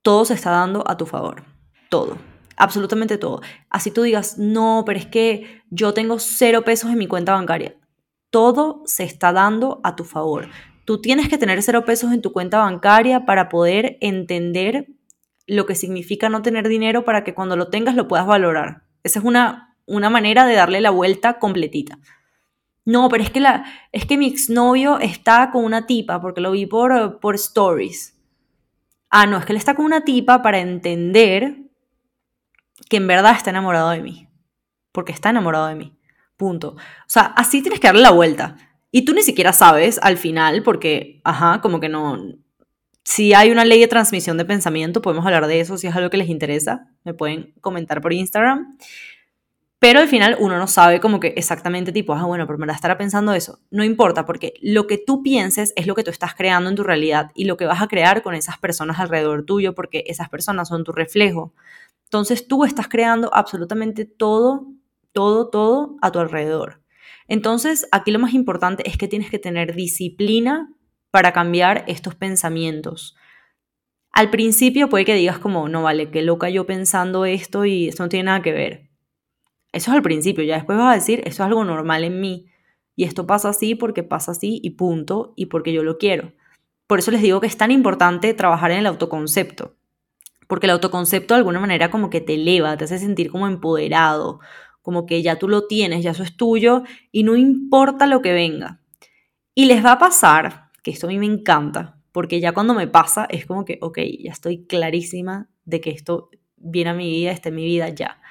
Todo se está dando a tu favor. Todo. Absolutamente todo. Así tú digas, no, pero es que yo tengo cero pesos en mi cuenta bancaria todo se está dando a tu favor. Tú tienes que tener cero pesos en tu cuenta bancaria para poder entender lo que significa no tener dinero para que cuando lo tengas lo puedas valorar. Esa es una, una manera de darle la vuelta completita. No, pero es que, la, es que mi exnovio está con una tipa porque lo vi por, por stories. Ah, no, es que él está con una tipa para entender que en verdad está enamorado de mí. Porque está enamorado de mí. Punto. O sea, así tienes que darle la vuelta. Y tú ni siquiera sabes al final, porque, ajá, como que no... Si hay una ley de transmisión de pensamiento, podemos hablar de eso, si es algo que les interesa, me pueden comentar por Instagram. Pero al final uno no sabe como que exactamente tipo, ah, bueno, pero me la estará pensando eso. No importa, porque lo que tú pienses es lo que tú estás creando en tu realidad y lo que vas a crear con esas personas alrededor tuyo, porque esas personas son tu reflejo. Entonces tú estás creando absolutamente todo todo, todo a tu alrededor. Entonces, aquí lo más importante es que tienes que tener disciplina para cambiar estos pensamientos. Al principio puede que digas como, no vale, qué loca yo pensando esto y esto no tiene nada que ver. Eso es al principio, ya después vas a decir, eso es algo normal en mí. Y esto pasa así porque pasa así y punto, y porque yo lo quiero. Por eso les digo que es tan importante trabajar en el autoconcepto. Porque el autoconcepto de alguna manera como que te eleva, te hace sentir como empoderado, como que ya tú lo tienes, ya eso es tuyo y no importa lo que venga. Y les va a pasar, que esto a mí me encanta, porque ya cuando me pasa es como que, ok, ya estoy clarísima de que esto viene a mi vida, está en mi vida ya.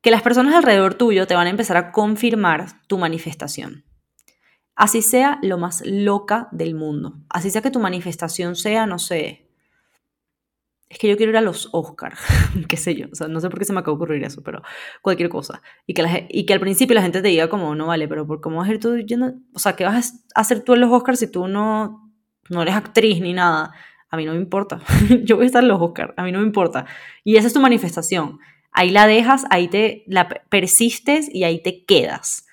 Que las personas alrededor tuyo te van a empezar a confirmar tu manifestación. Así sea lo más loca del mundo. Así sea que tu manifestación sea, no sé, es que yo quiero ir a los Oscar, qué sé yo, o sea, no sé por qué se me acaba de ocurrir eso, pero cualquier cosa. Y que, y que al principio la gente te diga como, no vale, pero ¿por ¿cómo vas a ir tú? o sea, ¿qué vas a hacer tú en los Oscars si tú no, no eres actriz ni nada? A mí no me importa, yo voy a estar en los Oscars, a mí no me importa. Y esa es tu manifestación. Ahí la dejas, ahí te la persistes y ahí te quedas.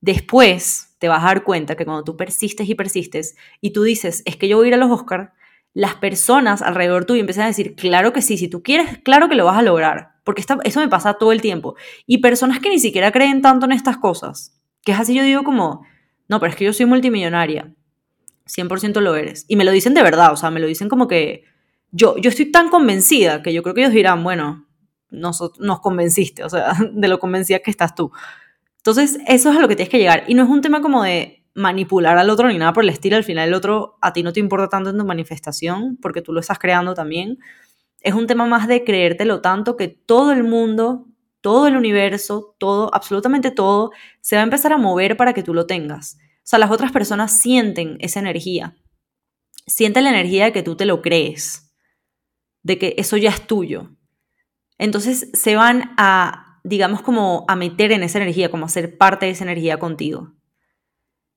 Después te vas a dar cuenta que cuando tú persistes y persistes y tú dices, es que yo voy a ir a los Oscars, las personas alrededor tuyo empiezan a decir, claro que sí, si tú quieres, claro que lo vas a lograr, porque eso me pasa todo el tiempo. Y personas que ni siquiera creen tanto en estas cosas, que es así yo digo como, no, pero es que yo soy multimillonaria, 100% lo eres. Y me lo dicen de verdad, o sea, me lo dicen como que yo, yo estoy tan convencida que yo creo que ellos dirán, bueno, nos, nos convenciste, o sea, de lo convencida que estás tú. Entonces, eso es a lo que tienes que llegar. Y no es un tema como de, manipular al otro ni nada por el estilo. Al final el otro a ti no te importa tanto en tu manifestación porque tú lo estás creando también. Es un tema más de creértelo tanto que todo el mundo, todo el universo, todo, absolutamente todo, se va a empezar a mover para que tú lo tengas. O sea, las otras personas sienten esa energía. Sienten la energía de que tú te lo crees, de que eso ya es tuyo. Entonces se van a, digamos, como a meter en esa energía, como a ser parte de esa energía contigo.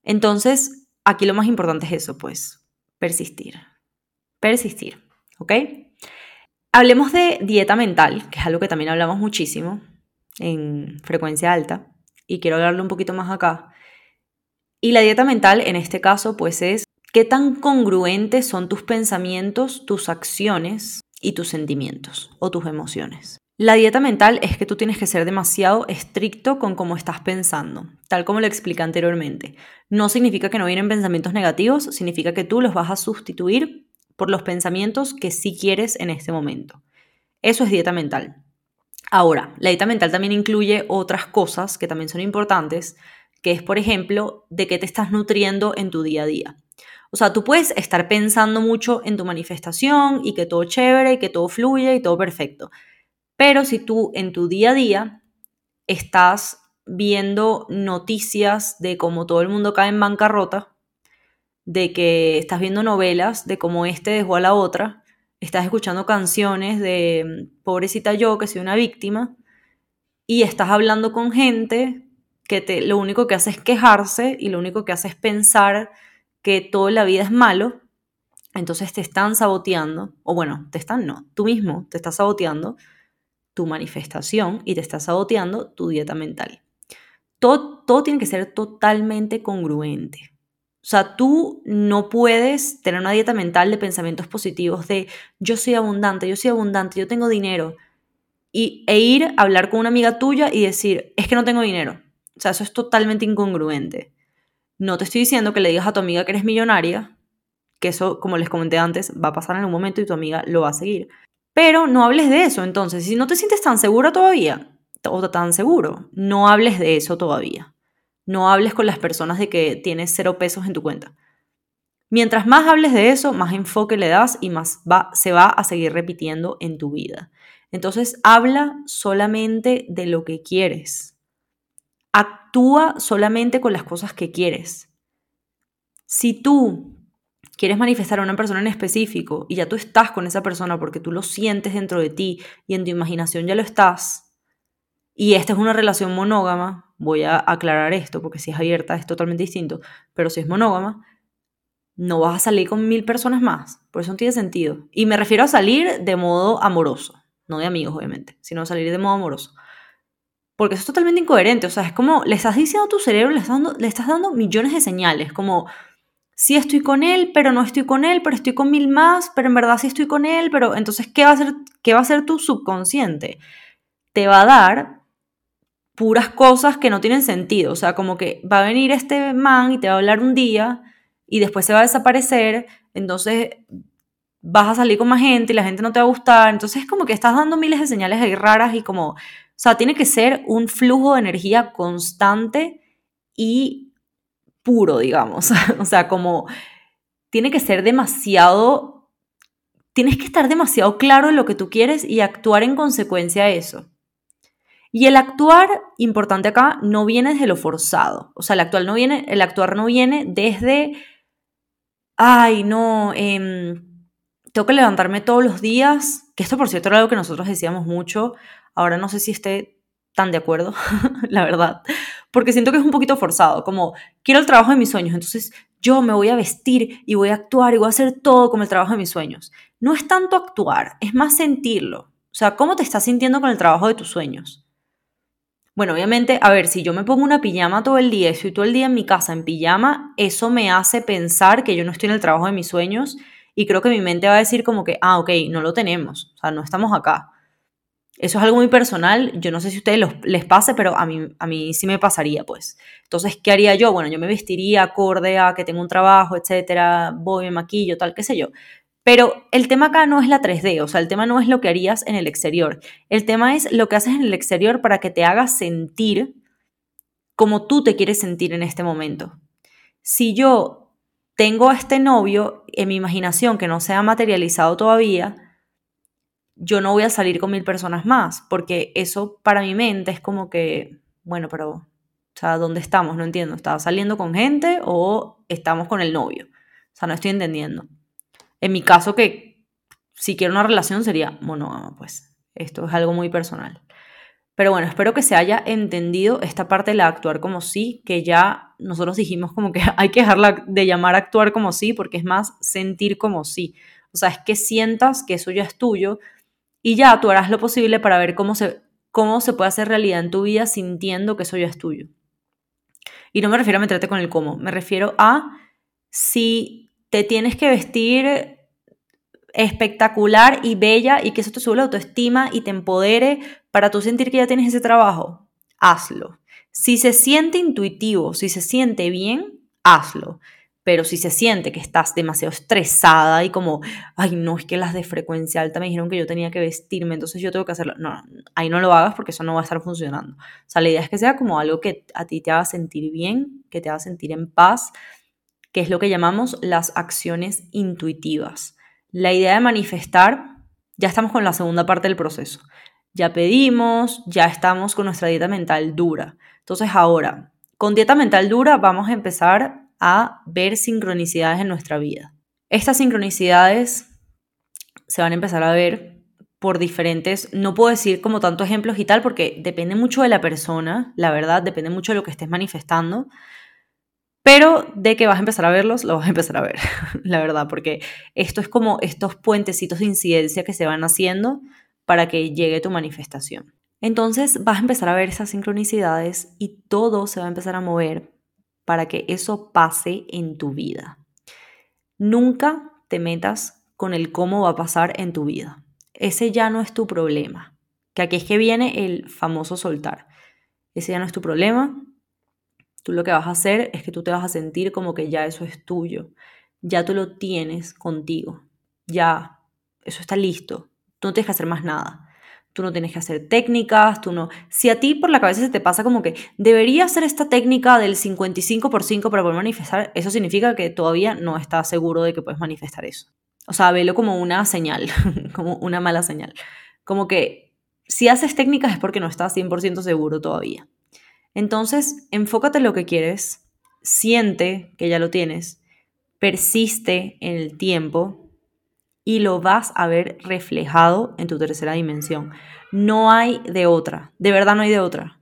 Entonces, aquí lo más importante es eso, pues, persistir. Persistir, ¿ok? Hablemos de dieta mental, que es algo que también hablamos muchísimo en frecuencia alta, y quiero hablarlo un poquito más acá. Y la dieta mental, en este caso, pues es qué tan congruentes son tus pensamientos, tus acciones y tus sentimientos o tus emociones. La dieta mental es que tú tienes que ser demasiado estricto con cómo estás pensando, tal como lo expliqué anteriormente. No significa que no vienen pensamientos negativos, significa que tú los vas a sustituir por los pensamientos que sí quieres en este momento. Eso es dieta mental. Ahora, la dieta mental también incluye otras cosas que también son importantes, que es, por ejemplo, de qué te estás nutriendo en tu día a día. O sea, tú puedes estar pensando mucho en tu manifestación y que todo chévere y que todo fluye y todo perfecto. Pero si tú en tu día a día estás viendo noticias de cómo todo el mundo cae en bancarrota, de que estás viendo novelas de cómo este dejó a la otra, estás escuchando canciones de mm, pobrecita yo que soy una víctima, y estás hablando con gente que te, lo único que hace es quejarse y lo único que hace es pensar que toda la vida es malo, entonces te están saboteando, o bueno, te están no, tú mismo te estás saboteando tu manifestación y te estás saboteando tu dieta mental. Todo, todo tiene que ser totalmente congruente. O sea, tú no puedes tener una dieta mental de pensamientos positivos de yo soy abundante, yo soy abundante, yo tengo dinero. Y, e ir a hablar con una amiga tuya y decir, es que no tengo dinero. O sea, eso es totalmente incongruente. No te estoy diciendo que le digas a tu amiga que eres millonaria, que eso, como les comenté antes, va a pasar en un momento y tu amiga lo va a seguir. Pero no hables de eso entonces. Si no te sientes tan seguro todavía, o tan seguro, no hables de eso todavía. No hables con las personas de que tienes cero pesos en tu cuenta. Mientras más hables de eso, más enfoque le das y más se va a seguir repitiendo en tu vida. Entonces, habla solamente de lo que quieres. Actúa solamente con las cosas que quieres. Si tú quieres manifestar a una persona en específico y ya tú estás con esa persona porque tú lo sientes dentro de ti y en tu imaginación ya lo estás, y esta es una relación monógama, voy a aclarar esto porque si es abierta es totalmente distinto, pero si es monógama, no vas a salir con mil personas más, por eso no tiene sentido. Y me refiero a salir de modo amoroso, no de amigos obviamente, sino salir de modo amoroso. Porque eso es totalmente incoherente, o sea, es como le estás diciendo a tu cerebro, le estás dando, le estás dando millones de señales, como sí estoy con él, pero no estoy con él, pero estoy con mil más, pero en verdad sí estoy con él, pero entonces, ¿qué va a hacer, qué va a hacer tu subconsciente? Te va a dar puras cosas que no tienen sentido, o sea, como que va a venir este man y te va a hablar un día y después se va a desaparecer, entonces vas a salir con más gente y la gente no te va a gustar, entonces es como que estás dando miles de señales ahí raras y como, sea, tiene que ser un flujo de energía constante y puro, digamos. o sea, como tiene que ser demasiado, tienes que estar demasiado claro en lo que tú quieres y actuar en consecuencia a eso. Y el actuar, importante acá, no viene desde lo forzado. O sea, el, actual no viene, el actuar no viene desde, ay, no, em, tengo que levantarme todos los días, que esto por cierto era algo que nosotros decíamos mucho, ahora no sé si esté tan de acuerdo, la verdad, porque siento que es un poquito forzado, como quiero el trabajo de mis sueños, entonces yo me voy a vestir y voy a actuar y voy a hacer todo como el trabajo de mis sueños. No es tanto actuar, es más sentirlo. O sea, ¿cómo te estás sintiendo con el trabajo de tus sueños? Bueno, obviamente, a ver, si yo me pongo una pijama todo el día y estoy todo el día en mi casa en pijama, eso me hace pensar que yo no estoy en el trabajo de mis sueños y creo que mi mente va a decir como que, ah, ok, no lo tenemos, o sea, no estamos acá. Eso es algo muy personal, yo no sé si a ustedes les pase, pero a mí, a mí sí me pasaría, pues. Entonces, ¿qué haría yo? Bueno, yo me vestiría acorde a que tengo un trabajo, etcétera, voy, me maquillo, tal, qué sé yo. Pero el tema acá no es la 3D, o sea, el tema no es lo que harías en el exterior. El tema es lo que haces en el exterior para que te hagas sentir como tú te quieres sentir en este momento. Si yo tengo a este novio en mi imaginación que no se ha materializado todavía, yo no voy a salir con mil personas más, porque eso para mi mente es como que, bueno, pero, o sea, ¿dónde estamos? No entiendo. ¿Estaba saliendo con gente o estamos con el novio? O sea, no estoy entendiendo. En mi caso, que si quiero una relación sería monógama, pues. Esto es algo muy personal. Pero bueno, espero que se haya entendido esta parte de la actuar como sí, que ya nosotros dijimos como que hay que dejarla de llamar actuar como sí, porque es más sentir como sí. O sea, es que sientas que eso ya es tuyo y ya tú harás lo posible para ver cómo se, cómo se puede hacer realidad en tu vida sintiendo que eso ya es tuyo. Y no me refiero a meterte con el cómo, me refiero a si te tienes que vestir espectacular y bella y que eso te sube la autoestima y te empodere para tú sentir que ya tienes ese trabajo, hazlo. Si se siente intuitivo, si se siente bien, hazlo. Pero si se siente que estás demasiado estresada y como, ay, no, es que las de frecuencia alta me dijeron que yo tenía que vestirme, entonces yo tengo que hacerlo. No, ahí no lo hagas porque eso no va a estar funcionando. O sea, la idea es que sea como algo que a ti te haga sentir bien, que te haga sentir en paz, que es lo que llamamos las acciones intuitivas. La idea de manifestar, ya estamos con la segunda parte del proceso. Ya pedimos, ya estamos con nuestra dieta mental dura. Entonces ahora, con dieta mental dura vamos a empezar a ver sincronicidades en nuestra vida. Estas sincronicidades se van a empezar a ver por diferentes, no puedo decir como tantos ejemplos y tal, porque depende mucho de la persona, la verdad, depende mucho de lo que estés manifestando, pero de que vas a empezar a verlos, lo vas a empezar a ver, la verdad, porque esto es como estos puentecitos de incidencia que se van haciendo para que llegue tu manifestación. Entonces vas a empezar a ver esas sincronicidades y todo se va a empezar a mover para que eso pase en tu vida. Nunca te metas con el cómo va a pasar en tu vida. Ese ya no es tu problema. Que aquí es que viene el famoso soltar. Ese ya no es tu problema, Tú lo que vas a hacer es que tú te vas a sentir como que ya eso es tuyo, ya tú lo tienes contigo, ya eso está listo, tú no tienes que hacer más nada. Tú no tienes que hacer técnicas, tú no... Si a ti por la cabeza se te pasa como que debería hacer esta técnica del 55 por 5 para poder manifestar, eso significa que todavía no estás seguro de que puedes manifestar eso. O sea, velo como una señal, como una mala señal. Como que si haces técnicas es porque no estás 100% seguro todavía. Entonces, enfócate en lo que quieres, siente que ya lo tienes, persiste en el tiempo y lo vas a ver reflejado en tu tercera dimensión. No hay de otra, de verdad no hay de otra.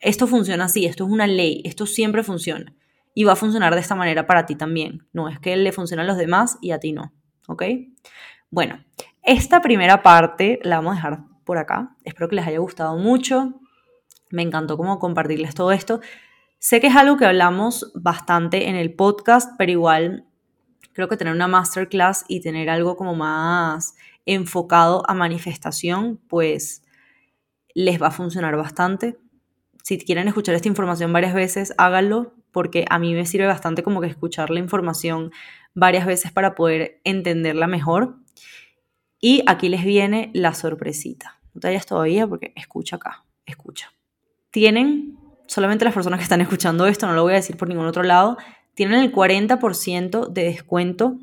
Esto funciona así, esto es una ley, esto siempre funciona y va a funcionar de esta manera para ti también. No es que le funcione a los demás y a ti no, ¿ok? Bueno, esta primera parte la vamos a dejar por acá. Espero que les haya gustado mucho. Me encantó como compartirles todo esto. Sé que es algo que hablamos bastante en el podcast, pero igual creo que tener una masterclass y tener algo como más enfocado a manifestación, pues les va a funcionar bastante. Si quieren escuchar esta información varias veces, háganlo, porque a mí me sirve bastante como que escuchar la información varias veces para poder entenderla mejor. Y aquí les viene la sorpresita. No te vayas todavía porque escucha acá, escucha tienen, solamente las personas que están escuchando esto, no lo voy a decir por ningún otro lado, tienen el 40% de descuento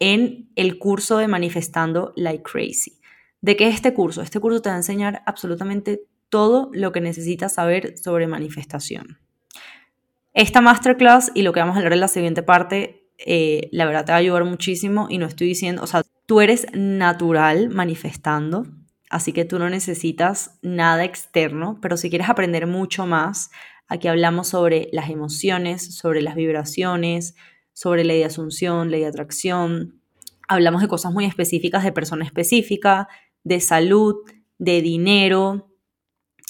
en el curso de Manifestando Like Crazy. ¿De qué es este curso? Este curso te va a enseñar absolutamente todo lo que necesitas saber sobre manifestación. Esta masterclass y lo que vamos a hablar en la siguiente parte, eh, la verdad te va a ayudar muchísimo y no estoy diciendo, o sea, tú eres natural manifestando, así que tú no necesitas nada externo, pero si quieres aprender mucho más, aquí hablamos sobre las emociones, sobre las vibraciones, sobre ley de asunción, ley de atracción, hablamos de cosas muy específicas de persona específica, de salud, de dinero,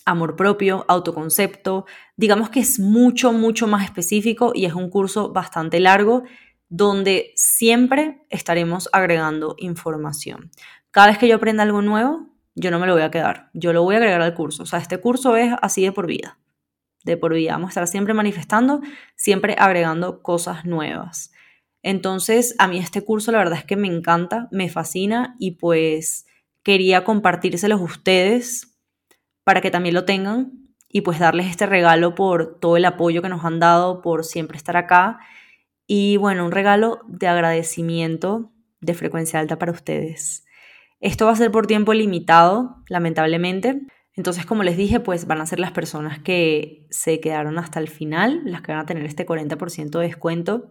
amor propio, autoconcepto. Digamos que es mucho, mucho más específico y es un curso bastante largo donde siempre estaremos agregando información. Cada vez que yo aprenda algo nuevo, yo no me lo voy a quedar, yo lo voy a agregar al curso. O sea, este curso es así de por vida, de por vida. Vamos a estar siempre manifestando, siempre agregando cosas nuevas. Entonces, a mí este curso la verdad es que me encanta, me fascina y pues quería compartírselos a ustedes para que también lo tengan y pues darles este regalo por todo el apoyo que nos han dado, por siempre estar acá y bueno, un regalo de agradecimiento de frecuencia alta para ustedes. Esto va a ser por tiempo limitado, lamentablemente. Entonces, como les dije, pues van a ser las personas que se quedaron hasta el final, las que van a tener este 40% de descuento.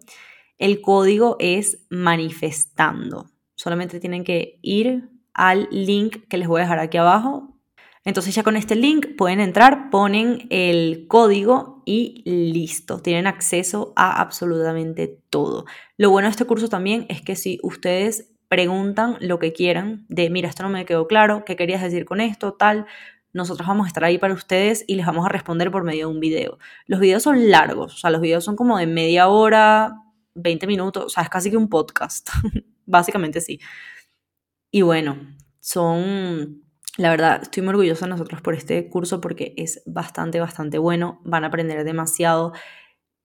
El código es manifestando. Solamente tienen que ir al link que les voy a dejar aquí abajo. Entonces ya con este link pueden entrar, ponen el código y listo. Tienen acceso a absolutamente todo. Lo bueno de este curso también es que si ustedes preguntan lo que quieran, de mira, esto no me quedó claro, ¿qué querías decir con esto? Tal, nosotros vamos a estar ahí para ustedes y les vamos a responder por medio de un video. Los videos son largos, o sea, los videos son como de media hora, 20 minutos, o sea, es casi que un podcast, básicamente sí. Y bueno, son, la verdad, estoy muy orgullosa de nosotros por este curso porque es bastante, bastante bueno, van a aprender demasiado,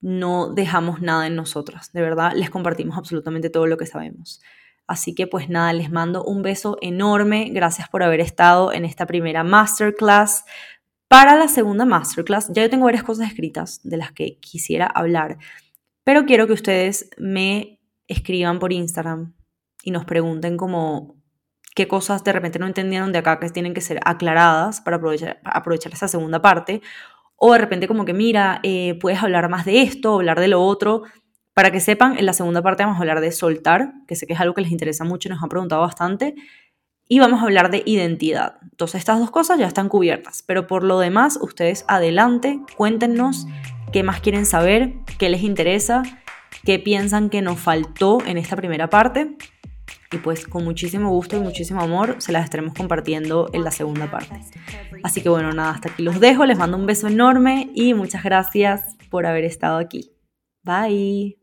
no dejamos nada en nosotras, de verdad, les compartimos absolutamente todo lo que sabemos. Así que pues nada, les mando un beso enorme. Gracias por haber estado en esta primera masterclass. Para la segunda masterclass, ya yo tengo varias cosas escritas de las que quisiera hablar, pero quiero que ustedes me escriban por Instagram y nos pregunten como qué cosas de repente no entendieron de acá que tienen que ser aclaradas para aprovechar, aprovechar esa segunda parte. O de repente como que, mira, eh, puedes hablar más de esto, hablar de lo otro. Para que sepan, en la segunda parte vamos a hablar de soltar, que sé que es algo que les interesa mucho y nos han preguntado bastante, y vamos a hablar de identidad. Entonces estas dos cosas ya están cubiertas, pero por lo demás, ustedes adelante, cuéntenos qué más quieren saber, qué les interesa, qué piensan que nos faltó en esta primera parte. Y pues con muchísimo gusto y muchísimo amor se las estaremos compartiendo en la segunda parte. Así que bueno, nada, hasta aquí los dejo, les mando un beso enorme y muchas gracias por haber estado aquí. Bye.